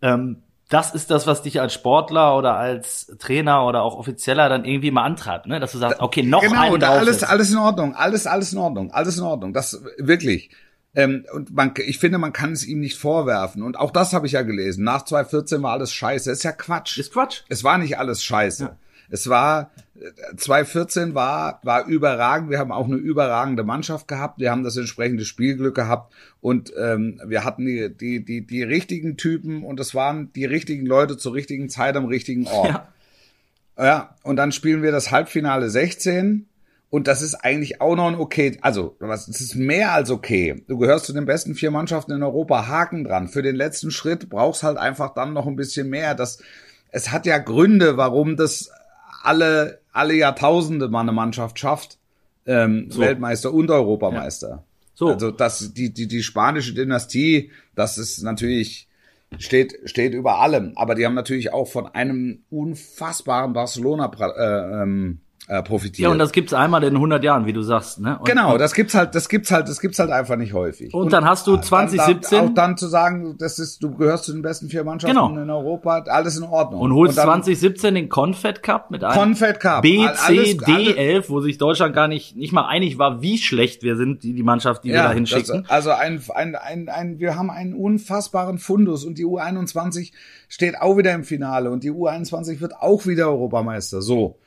ähm, das ist das, was dich als Sportler oder als Trainer oder auch Offizieller dann irgendwie mal antreibt, ne? Dass du sagst, okay, noch genau, einen da alles, alles in Ordnung, alles, alles in Ordnung, alles in Ordnung. Das wirklich. Ähm, und man, ich finde, man kann es ihm nicht vorwerfen. Und auch das habe ich ja gelesen. Nach 2014 war alles scheiße. Ist ja Quatsch. Ist Quatsch. Es war nicht alles scheiße. Ja. Es war 2014 war war überragend. Wir haben auch eine überragende Mannschaft gehabt. Wir haben das entsprechende Spielglück gehabt und ähm, wir hatten die die die die richtigen Typen und es waren die richtigen Leute zur richtigen Zeit am richtigen Ort. Ja. Ja, und dann spielen wir das Halbfinale 16 und das ist eigentlich auch noch ein okay, also was, es ist mehr als okay. Du gehörst zu den besten vier Mannschaften in Europa, Haken dran. Für den letzten Schritt brauchst halt einfach dann noch ein bisschen mehr. Das, es hat ja Gründe, warum das alle, alle Jahrtausende mal eine Mannschaft schafft. Ähm, so. Weltmeister und Europameister. Ja. So. Also das, die, die, die spanische Dynastie, das ist natürlich, steht, steht über allem. Aber die haben natürlich auch von einem unfassbaren Barcelona äh, ähm, äh, profitiert. Ja, und das gibt's einmal in 100 Jahren, wie du sagst, ne? Und, genau, das gibt's halt, das gibt's halt, das gibt's halt einfach nicht häufig. Und, und dann hast du 2017 dann, auch dann zu sagen, das ist, du gehörst zu den besten vier Mannschaften genau. in Europa, alles in Ordnung. Und holst und dann, 2017 den Confed Cup mit einem Confed Cup. B, C, D, 11, wo sich Deutschland gar nicht nicht mal einig war, wie schlecht wir sind, die die Mannschaft, die ja, wir da hinschicken. also ein, ein, ein, ein, wir haben einen unfassbaren Fundus und die U21 steht auch wieder im Finale und die U21 wird auch wieder Europameister. So.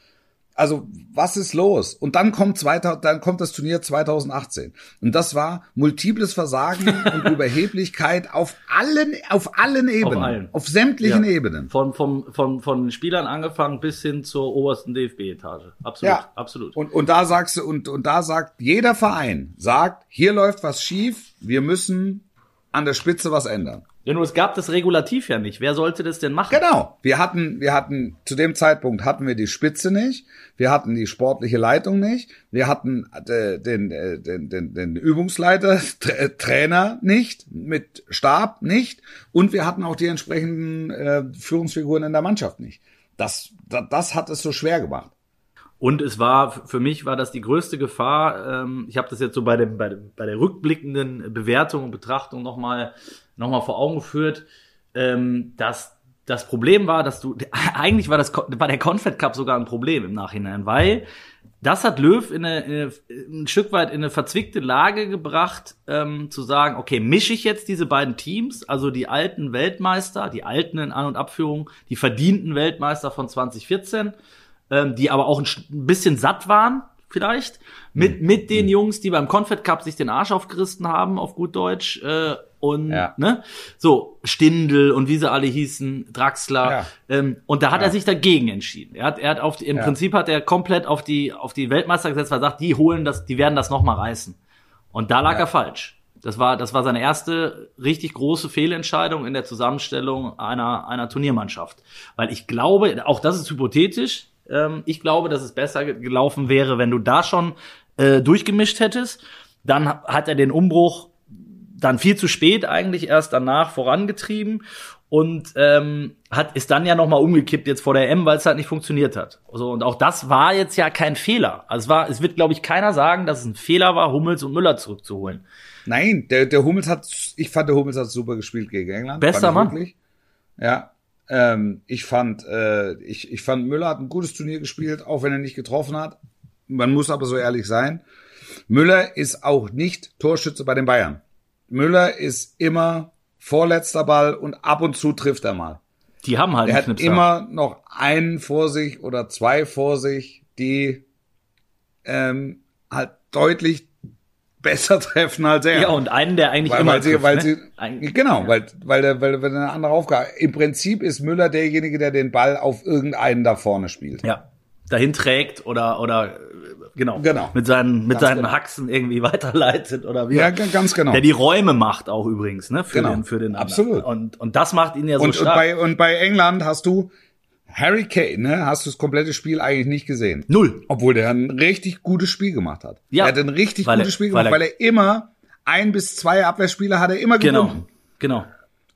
Also, was ist los? Und dann kommt, 2000, dann kommt das Turnier 2018. Und das war multiples Versagen und Überheblichkeit auf allen, auf allen Ebenen. Auf, allen. auf sämtlichen ja. Ebenen. Von, von, von, von Spielern angefangen bis hin zur obersten DFB-Etage. Absolut, ja. absolut. Und, und da sagst du, und, und da sagt jeder Verein, sagt, hier läuft was schief, wir müssen an der Spitze was ändern. Ja, nur es gab das Regulativ ja nicht. Wer sollte das denn machen? Genau. Wir hatten, wir hatten, zu dem Zeitpunkt hatten wir die Spitze nicht. Wir hatten die sportliche Leitung nicht. Wir hatten äh, den, äh, den, den, den Übungsleiter, äh, Trainer nicht, mit Stab nicht. Und wir hatten auch die entsprechenden äh, Führungsfiguren in der Mannschaft nicht. Das, das, das hat es so schwer gemacht. Und es war, für mich war das die größte Gefahr. Ähm, ich habe das jetzt so bei, dem, bei, dem, bei der rückblickenden Bewertung und Betrachtung nochmal noch mal vor Augen geführt, ähm, dass das Problem war, dass du, eigentlich war das, war der Confed Cup sogar ein Problem im Nachhinein, weil das hat Löw in eine, in eine, ein Stück weit in eine verzwickte Lage gebracht, ähm, zu sagen, okay, mische ich jetzt diese beiden Teams, also die alten Weltmeister, die alten in An- und Abführung, die verdienten Weltmeister von 2014, ähm, die aber auch ein, ein bisschen satt waren, vielleicht, mit, mhm. mit den mhm. Jungs, die beim Confed Cup sich den Arsch aufgerissen haben, auf gut Deutsch, äh, und ja. ne, so Stindel und wie sie alle hießen, Draxler. Ja. Ähm, und da hat ja. er sich dagegen entschieden. Er hat, er hat auf die, im Prinzip hat er komplett auf die auf die Weltmeister gesetzt, weil er sagt, die holen das, die werden das noch mal reißen. Und da lag er falsch. Das war das war seine erste richtig große Fehlentscheidung in der Zusammenstellung einer einer Turniermannschaft, weil ich glaube, auch das ist hypothetisch. Ähm, ich glaube, dass es besser gelaufen wäre, wenn du da schon äh, durchgemischt hättest. Dann hat er den Umbruch dann viel zu spät eigentlich erst danach vorangetrieben und ähm, hat ist dann ja noch mal umgekippt jetzt vor der M, weil es halt nicht funktioniert hat. Also und auch das war jetzt ja kein Fehler. Also es war, es wird glaube ich keiner sagen, dass es ein Fehler war, Hummels und Müller zurückzuholen. Nein, der der Hummels hat, ich fand der Hummels hat super gespielt gegen England. Besser Mann. Wirklich. Ja, ähm, ich fand, äh, ich ich fand Müller hat ein gutes Turnier gespielt, auch wenn er nicht getroffen hat. Man muss aber so ehrlich sein. Müller ist auch nicht Torschütze bei den Bayern. Müller ist immer vorletzter Ball und ab und zu trifft er mal. Die haben halt Er hat immer noch einen vor sich oder zwei vor sich, die ähm, halt deutlich besser treffen als er. Ja, und einen, der eigentlich weil, immer weil sie, trifft, weil ne? sie, Genau, ja. weil, weil der, weil, weil eine andere Aufgabe. Im Prinzip ist Müller derjenige, der den Ball auf irgendeinen da vorne spielt. Ja. Dahin trägt oder, oder genau, genau. mit seinen mit ganz seinen genau. Haxen irgendwie weiterleitet oder wie. Ja, ganz genau. Der die Räume macht auch übrigens, ne, für genau. den für den Absolut. Und und das macht ihn ja so und, stark. Und bei und bei England hast du Harry Kane, ne, hast du das komplette Spiel eigentlich nicht gesehen. Null. Obwohl der ein richtig gutes Spiel gemacht hat. Ja. Er hat ein richtig gutes er, Spiel gemacht, weil er, weil er, immer ein bis zwei Abwehrspieler hat er immer genau, Genau.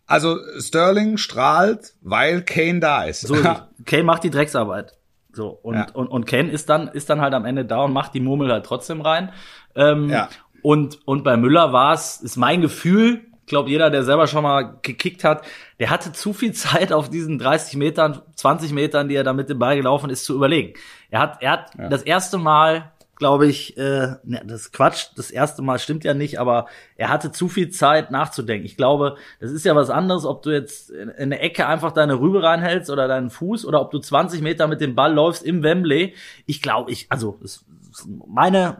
Also Sterling strahlt, weil Kane da ist. So, Kane macht die Drecksarbeit. So, und, ja. und, und Ken ist dann, ist dann halt am Ende da und macht die Murmel halt trotzdem rein. Ähm, ja. und, und bei Müller war es, ist mein Gefühl, glaube, jeder, der selber schon mal gekickt hat, der hatte zu viel Zeit auf diesen 30 Metern, 20 Metern, die er da mit dem Ball gelaufen ist, zu überlegen. Er hat, er hat ja. das erste Mal glaube ich, äh, ne, das ist Quatsch, das erste Mal stimmt ja nicht, aber er hatte zu viel Zeit nachzudenken. Ich glaube, das ist ja was anderes, ob du jetzt in, in eine Ecke einfach deine Rübe reinhältst oder deinen Fuß oder ob du 20 Meter mit dem Ball läufst im Wembley. Ich glaube, ich, also das, meine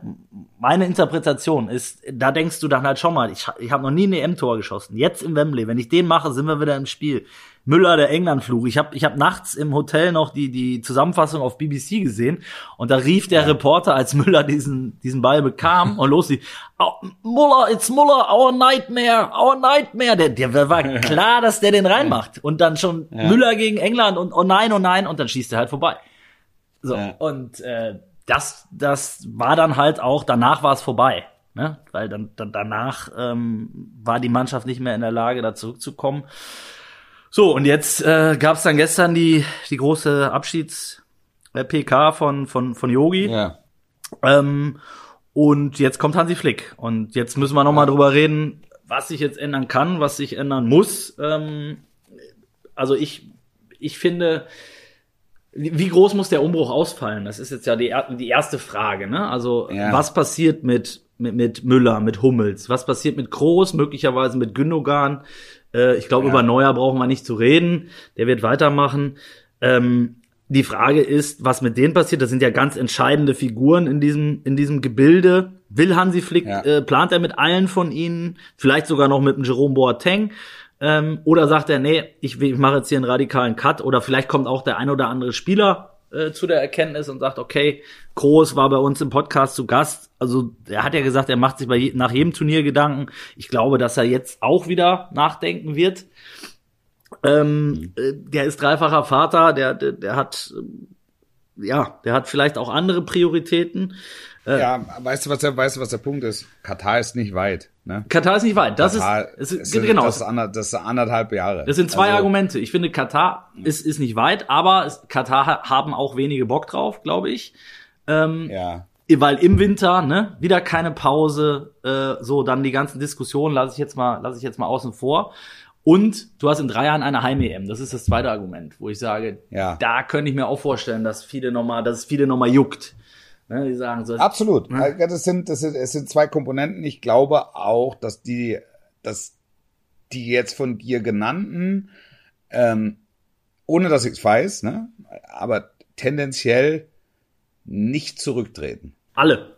meine Interpretation ist, da denkst du dann halt schon mal, ich, ich habe noch nie ein EM-Tor geschossen. Jetzt im Wembley, wenn ich den mache, sind wir wieder im Spiel. Müller, der England-Fluch. Ich habe ich hab nachts im Hotel noch die, die Zusammenfassung auf BBC gesehen und da rief der ja. Reporter, als Müller diesen, diesen Ball bekam und los, oh, Muller, it's Muller, our nightmare, our nightmare. Der, der war klar, dass der den reinmacht. Und dann schon ja. Müller gegen England und oh nein, oh nein, und dann schießt er halt vorbei. So, ja. und äh, das, das war dann halt auch, danach war es vorbei. Ne? Weil dann, dann danach ähm, war die Mannschaft nicht mehr in der Lage, da zurückzukommen. So, und jetzt äh, gab es dann gestern die, die große Abschieds-PK von, von, von Yogi. Ja. Ähm, und jetzt kommt Hansi Flick. Und jetzt müssen wir nochmal ja. drüber reden, was sich jetzt ändern kann, was sich ändern muss. Ähm, also ich, ich finde, wie groß muss der Umbruch ausfallen? Das ist jetzt ja die, die erste Frage. Ne? Also ja. was passiert mit, mit, mit Müller, mit Hummels? Was passiert mit Groß, möglicherweise mit Gündogan? Äh, ich glaube, ja. über Neuer brauchen wir nicht zu reden. Der wird weitermachen. Ähm, die Frage ist, was mit denen passiert. Das sind ja ganz entscheidende Figuren in diesem, in diesem Gebilde. Will Hansi Flick, ja. äh, plant er mit allen von ihnen, vielleicht sogar noch mit dem Jerome Boateng? Ähm, oder sagt er, nee, ich, ich mache jetzt hier einen radikalen Cut? Oder vielleicht kommt auch der ein oder andere Spieler äh, zu der Erkenntnis und sagt, okay, Groß war bei uns im Podcast zu Gast. Also er hat ja gesagt, er macht sich bei je, nach jedem Turnier Gedanken. Ich glaube, dass er jetzt auch wieder nachdenken wird. Ähm, äh, der ist dreifacher Vater, der, der, der hat ja, der hat vielleicht auch andere Prioritäten. Äh, ja, weißt du, was der, weißt du, was der Punkt ist? Katar ist nicht weit. Ne? Katar ist nicht weit. Das Katar ist, ist, ist genau. Das ist, ander, das ist anderthalb Jahre. Das sind zwei also, Argumente. Ich finde, Katar ist, ist nicht weit, aber es, Katar haben auch wenige Bock drauf, glaube ich. Ähm, ja. Weil im Winter, ne, wieder keine Pause, äh, so, dann die ganzen Diskussionen lasse ich jetzt mal, lasse ich jetzt mal außen vor. Und du hast in drei Jahren eine Heim-EM. Das ist das zweite Argument, wo ich sage, ja. da könnte ich mir auch vorstellen, dass viele nochmal, dass es viele nochmal juckt. Ne, die sagen so. Absolut. Ne? Das sind, das sind, es sind zwei Komponenten. Ich glaube auch, dass die, dass die jetzt von dir genannten, ähm, ohne dass ich es weiß, ne, aber tendenziell nicht zurücktreten. Alle.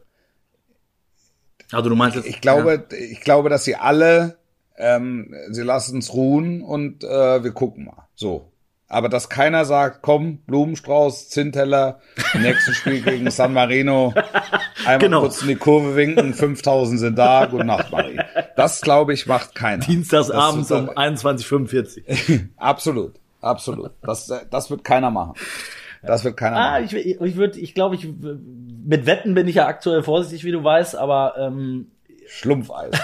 Also du meinst jetzt, ich glaube, ja. ich glaube, dass sie alle, ähm, sie lassen es ruhen und äh, wir gucken mal. So. Aber dass keiner sagt, komm, Blumenstrauß, Zinteller, im nächsten Spiel gegen San Marino, einmal genau. kurz in die Kurve winken, 5000 sind da, gute Nacht, Marie. Das, glaube ich, macht keiner. Dienstagsabends um 21.45 Absolut, absolut. Das, das wird keiner machen. Das wird keiner ah, machen. Ich, ich würde, ich glaube, ich, mit Wetten bin ich ja aktuell vorsichtig, wie du weißt, aber ähm, Schlumpfeis.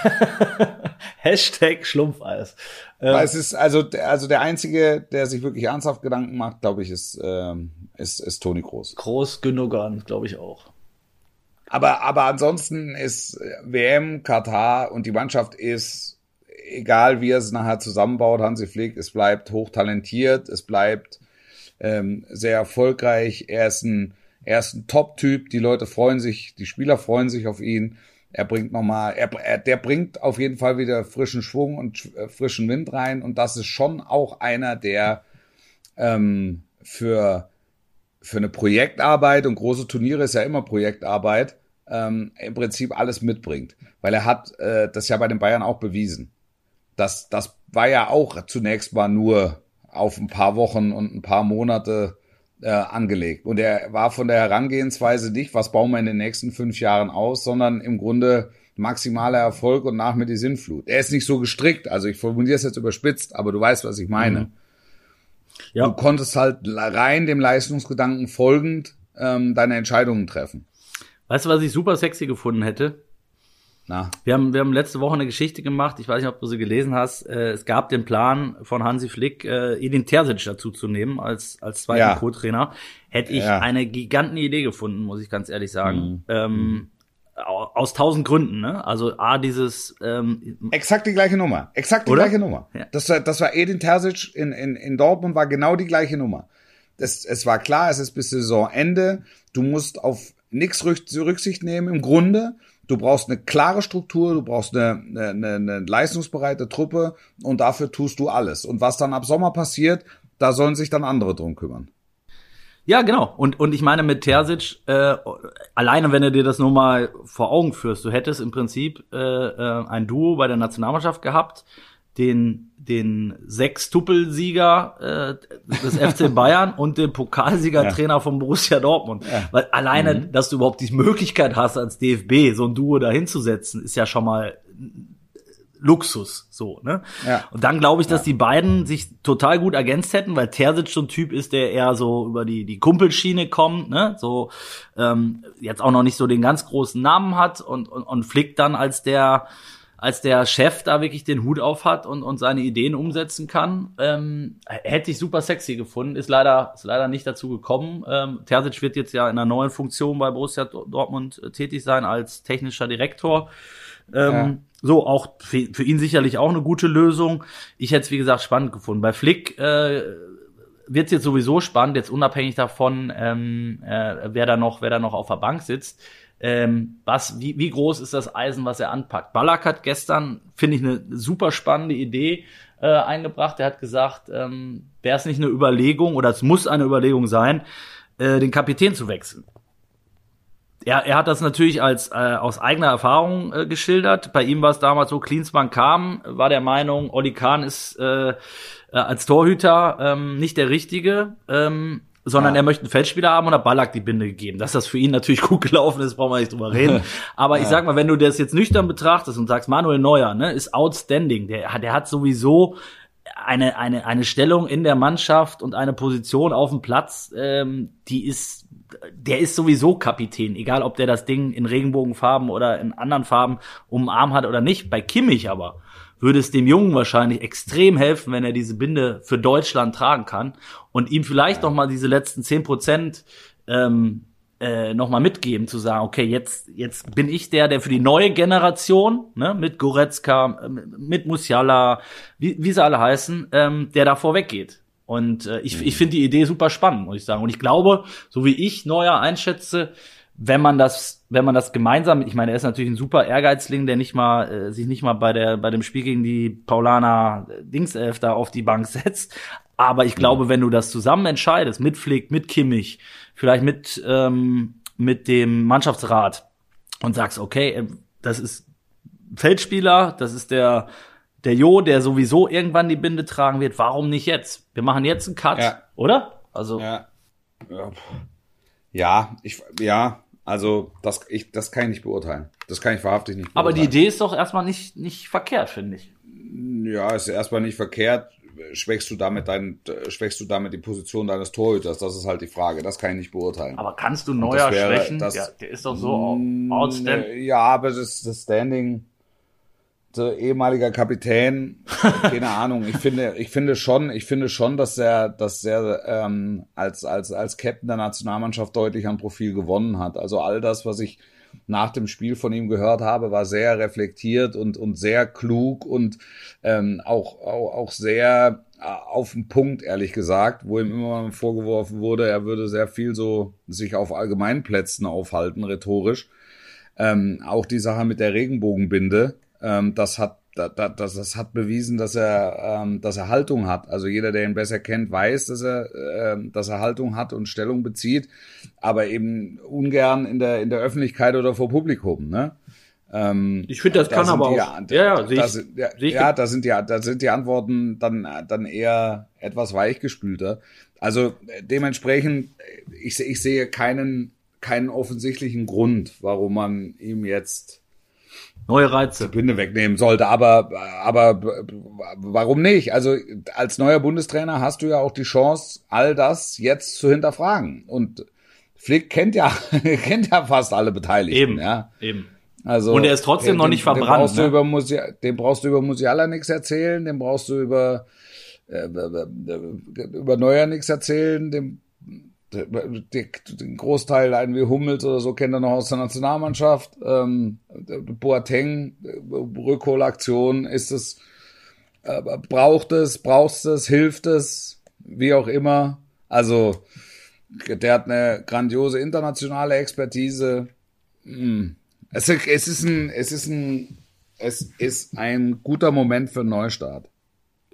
Hashtag Schlumpfeis. Ähm, es ist also, also der einzige, der sich wirklich ernsthaft Gedanken macht, glaube ich, ist, ähm, ist, ist Toni Groß. Groß Gündogan, glaube ich auch. Aber, aber ansonsten ist WM, Katar und die Mannschaft ist, egal wie er es nachher zusammenbaut, Hansi Flick, es bleibt hochtalentiert, es bleibt ähm, sehr erfolgreich. Er ist ein, er ist ein Top-Typ. Die Leute freuen sich, die Spieler freuen sich auf ihn. Er bringt nochmal, er, er, der bringt auf jeden Fall wieder frischen Schwung und äh, frischen Wind rein. Und das ist schon auch einer, der ähm, für, für eine Projektarbeit und große Turniere ist ja immer Projektarbeit, ähm, im Prinzip alles mitbringt. Weil er hat äh, das ja bei den Bayern auch bewiesen. Das, das war ja auch zunächst mal nur auf ein paar Wochen und ein paar Monate äh, angelegt. Und er war von der Herangehensweise nicht, was bauen wir in den nächsten fünf Jahren aus, sondern im Grunde maximaler Erfolg und nach mir die Sinnflut. Er ist nicht so gestrickt, also ich formuliere es jetzt überspitzt, aber du weißt, was ich meine. Mhm. Ja. Du konntest halt rein dem Leistungsgedanken folgend ähm, deine Entscheidungen treffen. Weißt du, was ich super sexy gefunden hätte? Na. Wir haben, wir haben letzte Woche eine Geschichte gemacht, ich weiß nicht, ob du sie gelesen hast. Äh, es gab den Plan von Hansi Flick, äh, Edin Terzic dazu zu nehmen als, als zweiten ja. Co-Trainer. Hätte ich ja. eine giganten Idee gefunden, muss ich ganz ehrlich sagen. Mhm. Ähm, aus tausend Gründen, ne? Also A, dieses ähm, Exakt die gleiche Nummer. Exakt die oder? gleiche Nummer. Ja. Das, war, das war Edin Terzic in, in, in Dortmund, war genau die gleiche Nummer. Das, es war klar, es ist bis Saisonende. Du musst auf nichts Rücksicht nehmen im Grunde. Du brauchst eine klare Struktur, du brauchst eine, eine, eine leistungsbereite Truppe und dafür tust du alles. Und was dann ab Sommer passiert, da sollen sich dann andere drum kümmern. Ja, genau. Und, und ich meine mit Terzic, äh, alleine wenn du dir das nur mal vor Augen führst, du hättest im Prinzip äh, äh, ein Duo bei der Nationalmannschaft gehabt, den, den Sechs-Tuppel-Sieger äh, des FC Bayern und den Pokalsieger-Trainer ja. von Borussia Dortmund. Ja. Weil alleine, mhm. dass du überhaupt die Möglichkeit hast, als DFB so ein Duo da hinzusetzen, ist ja schon mal Luxus, so, ne? Ja. Und dann glaube ich, dass ja. die beiden sich total gut ergänzt hätten, weil Terzic so ein Typ ist, der eher so über die, die Kumpelschiene kommt, ne? So, ähm, jetzt auch noch nicht so den ganz großen Namen hat und, und, und Flick dann als der, als der Chef da wirklich den Hut auf hat und, und seine Ideen umsetzen kann, ähm, hätte ich super sexy gefunden. Ist leider, ist leider nicht dazu gekommen. Ähm, Terzic wird jetzt ja in einer neuen Funktion bei Borussia Dortmund äh, tätig sein als technischer Direktor. Ähm, ja. So, auch für, für, ihn sicherlich auch eine gute Lösung. Ich hätte es, wie gesagt, spannend gefunden. Bei Flick äh, wird es jetzt sowieso spannend, jetzt unabhängig davon, ähm, äh, wer da noch, wer da noch auf der Bank sitzt ähm, was, wie, wie groß ist das Eisen, was er anpackt? Ballack hat gestern, finde ich, eine super spannende Idee äh, eingebracht. Er hat gesagt, ähm, wäre es nicht eine Überlegung oder es muss eine Überlegung sein, äh, den Kapitän zu wechseln. Er, er hat das natürlich als äh, aus eigener Erfahrung äh, geschildert. Bei ihm war es damals so, Klinsmann kam, war der Meinung, Olli Kahn ist äh, äh als Torhüter ähm, nicht der Richtige. Ähm, sondern ja. er möchte einen Feldspieler haben und hat Ballack die Binde gegeben. Dass das für ihn natürlich gut gelaufen ist, brauchen wir nicht drüber reden. Aber ja. ich sag mal, wenn du das jetzt nüchtern betrachtest und sagst, Manuel Neuer, ne, ist outstanding. Der, der hat sowieso eine, eine, eine Stellung in der Mannschaft und eine Position auf dem Platz, ähm, die ist, der ist sowieso Kapitän, egal ob der das Ding in Regenbogenfarben oder in anderen Farben um den Arm hat oder nicht. Bei Kimmich aber würde es dem Jungen wahrscheinlich extrem helfen, wenn er diese Binde für Deutschland tragen kann und ihm vielleicht noch mal diese letzten zehn Prozent ähm, äh, nochmal mitgeben, zu sagen, okay, jetzt, jetzt bin ich der, der für die neue Generation, ne, mit Goretzka, mit Musiala, wie, wie sie alle heißen, ähm, der da vorweggeht. Und äh, ich, ich finde die Idee super spannend, muss ich sagen. Und ich glaube, so wie ich Neuer einschätze, wenn man das, wenn man das gemeinsam, ich meine, er ist natürlich ein super Ehrgeizling, der nicht mal äh, sich nicht mal bei der bei dem Spiel gegen die Paulana äh, Dingself da auf die Bank setzt. Aber ich glaube, mhm. wenn du das zusammen entscheidest, mit Flick, mit Kimmich, vielleicht mit ähm, mit dem Mannschaftsrat und sagst, okay, äh, das ist Feldspieler, das ist der der Jo, der sowieso irgendwann die Binde tragen wird. Warum nicht jetzt? Wir machen jetzt einen Cut, ja. oder? Also ja. ja. Ja, ich ja, also das, ich, das kann ich nicht beurteilen. Das kann ich wahrhaftig nicht beurteilen. Aber die Idee ist doch erstmal nicht, nicht verkehrt, finde ich. Ja, ist erstmal nicht verkehrt. Schwächst du damit dein, schwächst du damit die Position deines Torhüters? Das ist halt die Frage. Das kann ich nicht beurteilen. Aber kannst du neuer wäre, schwächen? Das, ja, der ist doch so outstanding. Ja, aber das, das Standing, ehemaliger Kapitän, keine Ahnung. Ich finde, ich finde schon, ich finde schon, dass er, dass er ähm, als als als Captain der Nationalmannschaft deutlich an Profil gewonnen hat. Also all das, was ich nach dem Spiel von ihm gehört habe, war sehr reflektiert und und sehr klug und ähm, auch, auch auch sehr äh, auf den Punkt, ehrlich gesagt, wo ihm immer vorgeworfen wurde, er würde sehr viel so sich auf Allgemeinplätzen aufhalten, rhetorisch. Ähm, auch die Sache mit der Regenbogenbinde, ähm, das hat das, das hat bewiesen, dass er, ähm, dass er Haltung hat. Also jeder, der ihn besser kennt, weiß, dass er, äh, dass er Haltung hat und Stellung bezieht, aber eben ungern in der in der Öffentlichkeit oder vor Publikum. Ne? Ähm, ich finde, das da kann aber die, auch. Ja, ja, da, sind, ja, ja, da sind die, da sind die Antworten dann dann eher etwas weichgespülter. Also dementsprechend, ich, ich sehe keinen keinen offensichtlichen Grund, warum man ihm jetzt Neue Reize. Die Binde wegnehmen sollte, aber, aber warum nicht? Also als neuer Bundestrainer hast du ja auch die Chance, all das jetzt zu hinterfragen. Und Flick kennt ja, kennt ja fast alle Beteiligten. Eben, ja. eben. Also, und er ist trotzdem den, noch nicht verbrannt. Dem brauchst, ne? du über Musi dem brauchst du über Musiala nichts erzählen, dem brauchst du über, äh, über Neuer nichts erzählen, dem den Großteil einen wie Hummels oder so kennt er noch aus der Nationalmannschaft. Ähm, Boateng, Rückholaktion, ist es, äh, braucht es, brauchst es, hilft es, wie auch immer. Also, der hat eine grandiose internationale Expertise. Hm. Es, es ist ein, es ist ein, es ist ein guter Moment für einen Neustart.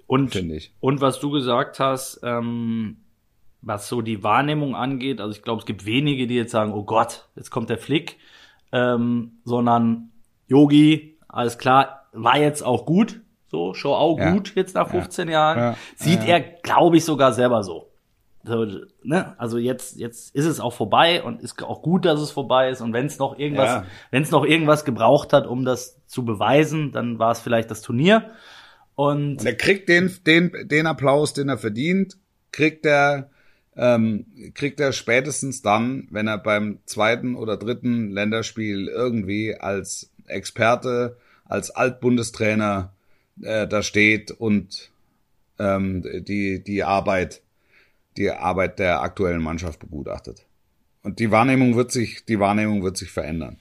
Und, ich. und was du gesagt hast, ähm, was so die Wahrnehmung angeht, also ich glaube, es gibt wenige, die jetzt sagen, oh Gott, jetzt kommt der Flick, ähm, sondern Yogi, alles klar, war jetzt auch gut, so, show auch ja. gut jetzt nach 15 ja. Jahren. Ja. Sieht er, glaube ich, sogar selber so. so. ne? Also jetzt, jetzt ist es auch vorbei und ist auch gut, dass es vorbei ist. Und wenn es noch irgendwas, wenn es noch irgendwas gebraucht hat, um das zu beweisen, dann war es vielleicht das Turnier. Und, und er kriegt den, den, den Applaus, den er verdient, kriegt er ähm, kriegt er spätestens dann, wenn er beim zweiten oder dritten Länderspiel irgendwie als Experte, als Altbundestrainer äh, da steht und ähm, die, die Arbeit, die Arbeit der aktuellen Mannschaft begutachtet. Und die Wahrnehmung wird sich, die Wahrnehmung wird sich verändern.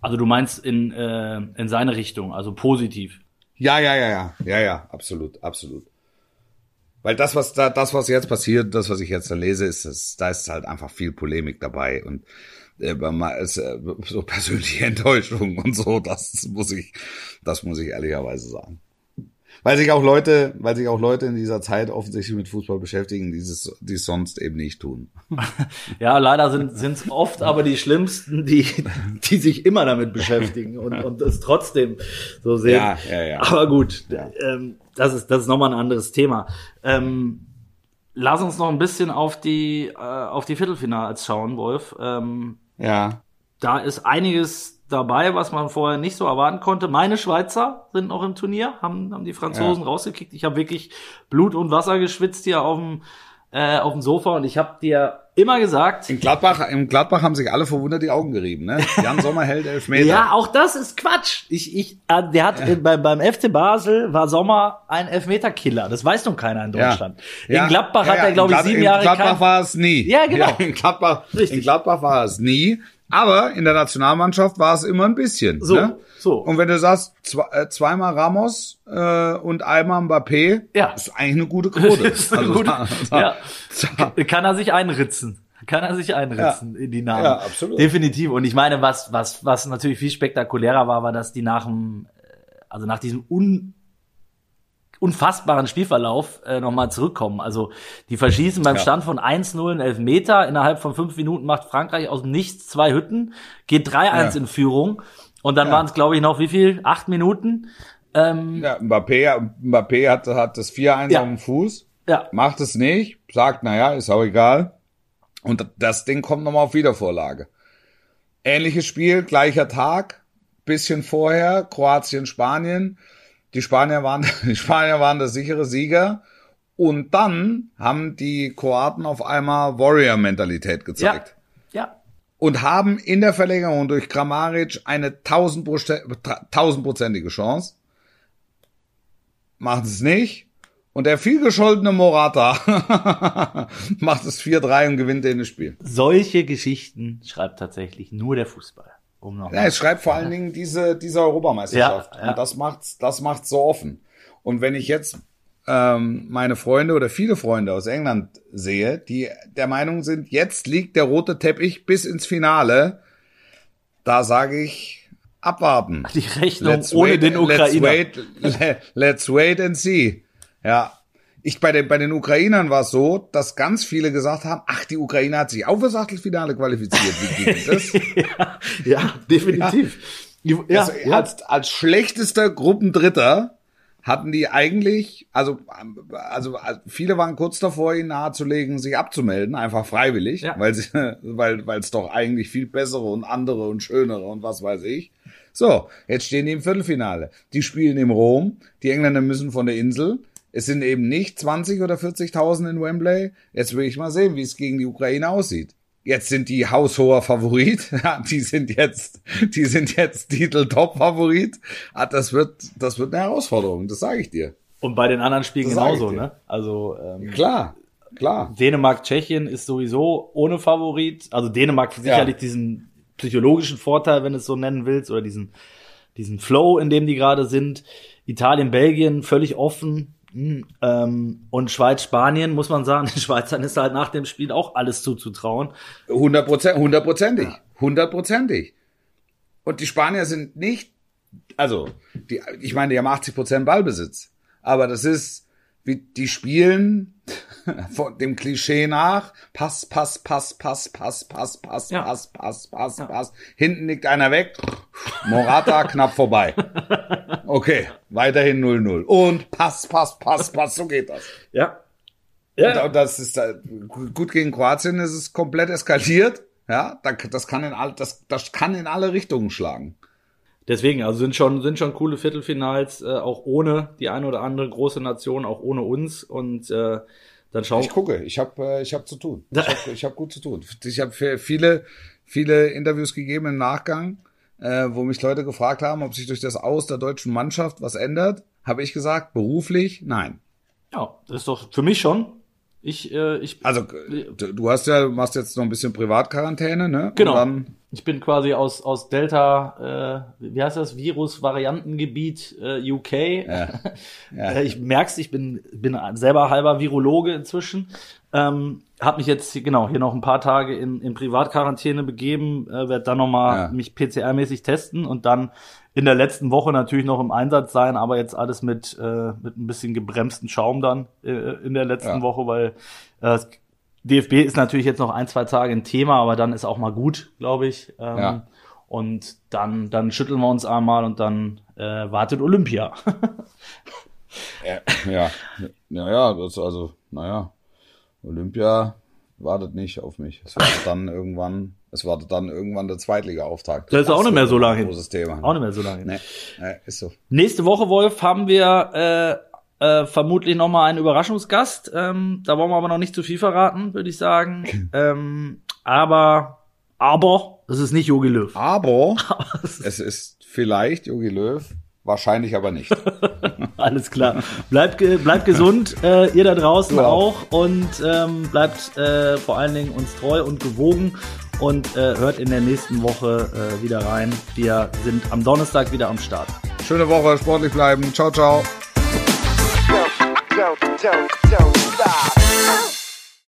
Also du meinst in, äh, in seine Richtung, also positiv. Ja, ja, ja, ja, ja, ja, absolut, absolut. Weil das, was da, das, was jetzt passiert, das, was ich jetzt da lese, ist, ist da ist halt einfach viel Polemik dabei und äh, ist, äh, so persönliche Enttäuschung und so, das muss ich, das muss ich ehrlicherweise sagen. Weil sich auch Leute, weil sich auch Leute in dieser Zeit offensichtlich mit Fußball beschäftigen, die es, die es sonst eben nicht tun. Ja, leider sind es oft aber die Schlimmsten, die, die sich immer damit beschäftigen und, und es trotzdem so sehen. Ja, ja, ja. Aber gut, ja. ähm, das ist, das ist nochmal ein anderes Thema. Ähm, lass uns noch ein bisschen auf die, äh, auf die Viertelfinals schauen, Wolf. Ähm, ja. Da ist einiges dabei, was man vorher nicht so erwarten konnte. Meine Schweizer sind noch im Turnier, haben, haben die Franzosen ja. rausgekickt. Ich habe wirklich Blut und Wasser geschwitzt hier auf dem, äh, auf dem Sofa und ich habe dir immer gesagt. In Gladbach, im Gladbach haben sich alle verwundert die Augen gerieben, ne? Jan Sommer hält Elfmeter. ja, auch das ist Quatsch. Ich, ich, äh, der hat ja. bei, beim FC Basel war Sommer ein Elfmeterkiller. Das weiß noch keiner in Deutschland. Ja. In Gladbach ja, hat er, glaube ich, sieben Jahre. In Gladbach kein... war es nie. Ja, genau. in Gladbach, Richtig. in Gladbach war es nie. Aber in der Nationalmannschaft war es immer ein bisschen. So, ne? so. Und wenn du sagst, zwei, äh, zweimal Ramos äh, und einmal Mbappé, ja. ist eigentlich eine gute Quote. ist eine also, gute, da, da, ja. Kann er sich einritzen. Kann er sich einritzen ja. in die Namen. Ja, absolut. Definitiv. Und ich meine, was, was, was natürlich viel spektakulärer war, war, dass die nach dem, äh, also nach diesem un, unfassbaren Spielverlauf äh, nochmal zurückkommen. Also die verschießen beim ja. Stand von 1-0 einen Elfmeter. Innerhalb von fünf Minuten macht Frankreich aus dem Nichts zwei Hütten, geht 3-1 ja. in Führung. Und dann ja. waren es, glaube ich, noch wie viel? Acht Minuten? Ähm, ja, Mbappé, Mbappé hat, hat das 4-1 ja. auf dem Fuß. Ja. Macht es nicht, sagt, naja, ist auch egal. Und das Ding kommt nochmal auf Wiedervorlage. Ähnliches Spiel, gleicher Tag, bisschen vorher, Kroatien, Spanien. Die Spanier waren, die Spanier waren der sichere Sieger. Und dann haben die Kroaten auf einmal Warrior-Mentalität gezeigt. Ja. ja. Und haben in der Verlängerung durch Kramaric eine tausendprozentige Chance. Machen es nicht. Und der vielgescholtene Morata macht es 4-3 und gewinnt den das Spiel. Solche Geschichten schreibt tatsächlich nur der Fußball. Um noch ja, es schreibt vor allen Dingen diese, diese Europameisterschaft. Ja, ja. Und das macht's, das macht's so offen. Und wenn ich jetzt ähm, meine Freunde oder viele Freunde aus England sehe, die der Meinung sind, jetzt liegt der rote Teppich bis ins Finale, da sage ich, abwarten. Die Rechnung let's ohne wait, den Ukrainer. Let's wait, let's wait and see. Ja, ich bei den, bei den Ukrainern war es so, dass ganz viele gesagt haben, ach, die Ukraine hat sich auch fürs Achtelfinale qualifiziert. Wie geht das? ja, ja, definitiv. Ja. Ja, also, ja. Als, als schlechtester Gruppendritter hatten die eigentlich, also, also viele waren kurz davor, ihnen nahezulegen, sich abzumelden, einfach freiwillig, ja. weil sie, weil, weil es doch eigentlich viel bessere und andere und schönere und was weiß ich. So, jetzt stehen die im Viertelfinale. Die spielen im Rom, die Engländer müssen von der Insel, es sind eben nicht 20 oder 40.000 in Wembley. Jetzt will ich mal sehen, wie es gegen die Ukraine aussieht. Jetzt sind die haushoher Favorit. die sind jetzt, die sind jetzt Titel-Top-Favorit. Ah, das wird, das wird eine Herausforderung. Das sage ich dir. Und bei den anderen Spielen das genauso, ne? Also, ähm, klar. Klar. Dänemark, Tschechien ist sowieso ohne Favorit. Also Dänemark sicherlich ja. diesen psychologischen Vorteil, wenn du es so nennen willst, oder diesen, diesen Flow, in dem die gerade sind. Italien, Belgien völlig offen. Ähm, und Schweiz, Spanien, muss man sagen, den Schweizern ist halt nach dem Spiel auch alles zuzutrauen. Hundertprozentig, hundertprozentig. Und die Spanier sind nicht, also, die, ich meine, die haben 80 Prozent Ballbesitz. Aber das ist, die spielen von dem Klischee nach, Pass, Pass, Pass, Pass, Pass, Pass, Pass, ja. Pass, Pass, Pass, ja. Pass. Hinten liegt einer weg, Morata knapp vorbei. Okay, weiterhin 0-0. Und Pass, Pass, Pass, Pass, so geht das. Ja. Ja. Und das ist gut gegen Kroatien ist es komplett eskaliert. Ja, das kann in all, das, das kann in alle Richtungen schlagen. Deswegen, also sind schon, sind schon coole Viertelfinals, äh, auch ohne die eine oder andere große Nation, auch ohne uns. Und äh, dann schauen Ich gucke, ich habe äh, ich hab zu tun. Ich habe ich hab gut zu tun. Ich habe viele, viele Interviews gegeben im Nachgang, äh, wo mich Leute gefragt haben, ob sich durch das Aus der deutschen Mannschaft was ändert. Habe ich gesagt, beruflich, nein. Ja, das ist doch für mich schon. Ich, äh, ich. Also, du hast ja, machst jetzt noch ein bisschen Privatquarantäne, ne? Genau. Ich bin quasi aus, aus Delta, äh, wie heißt das, Virus-Variantengebiet äh, UK. Ja. Ja. Äh, ich merk's, ich bin, bin selber halber Virologe inzwischen. Ähm, hab mich jetzt genau hier noch ein paar Tage in, in Privatquarantäne begeben, äh, werde dann nochmal ja. mich PCR-mäßig testen und dann in der letzten Woche natürlich noch im Einsatz sein, aber jetzt alles mit, äh, mit ein bisschen gebremsten Schaum dann äh, in der letzten ja. Woche, weil äh, DFB ist natürlich jetzt noch ein, zwei Tage ein Thema, aber dann ist auch mal gut, glaube ich. Ähm, ja. Und dann, dann schütteln wir uns einmal und dann äh, wartet Olympia. ja, ja, ja, ja, das also, naja, Olympia wartet nicht auf mich. Es wartet dann irgendwann, es wartet dann irgendwann der Zweitliga-Auftakt. Das ist auch nicht mehr so lange hin. Großes Thema. Auch nicht mehr so lange hin. Nee, nee, ist so. Nächste Woche, Wolf, haben wir äh, Äh, vermutlich noch mal ein Überraschungsgast. Ähm, da wollen wir aber noch nicht zu viel verraten, würde ich sagen. ähm, aber, aber, es ist nicht Jogi Löw. Aber, es ist vielleicht Jogi Löw. Wahrscheinlich aber nicht. Alles klar. Bleibt, bleibt gesund, äh, ihr da draußen ja. auch und ähm, bleibt äh, vor allen Dingen uns treu und gewogen und äh, hört in der nächsten Woche äh, wieder rein. Wir sind am Donnerstag wieder am Start. Schöne Woche, sportlich bleiben. Ciao, ciao. Don't, don't, don't stop.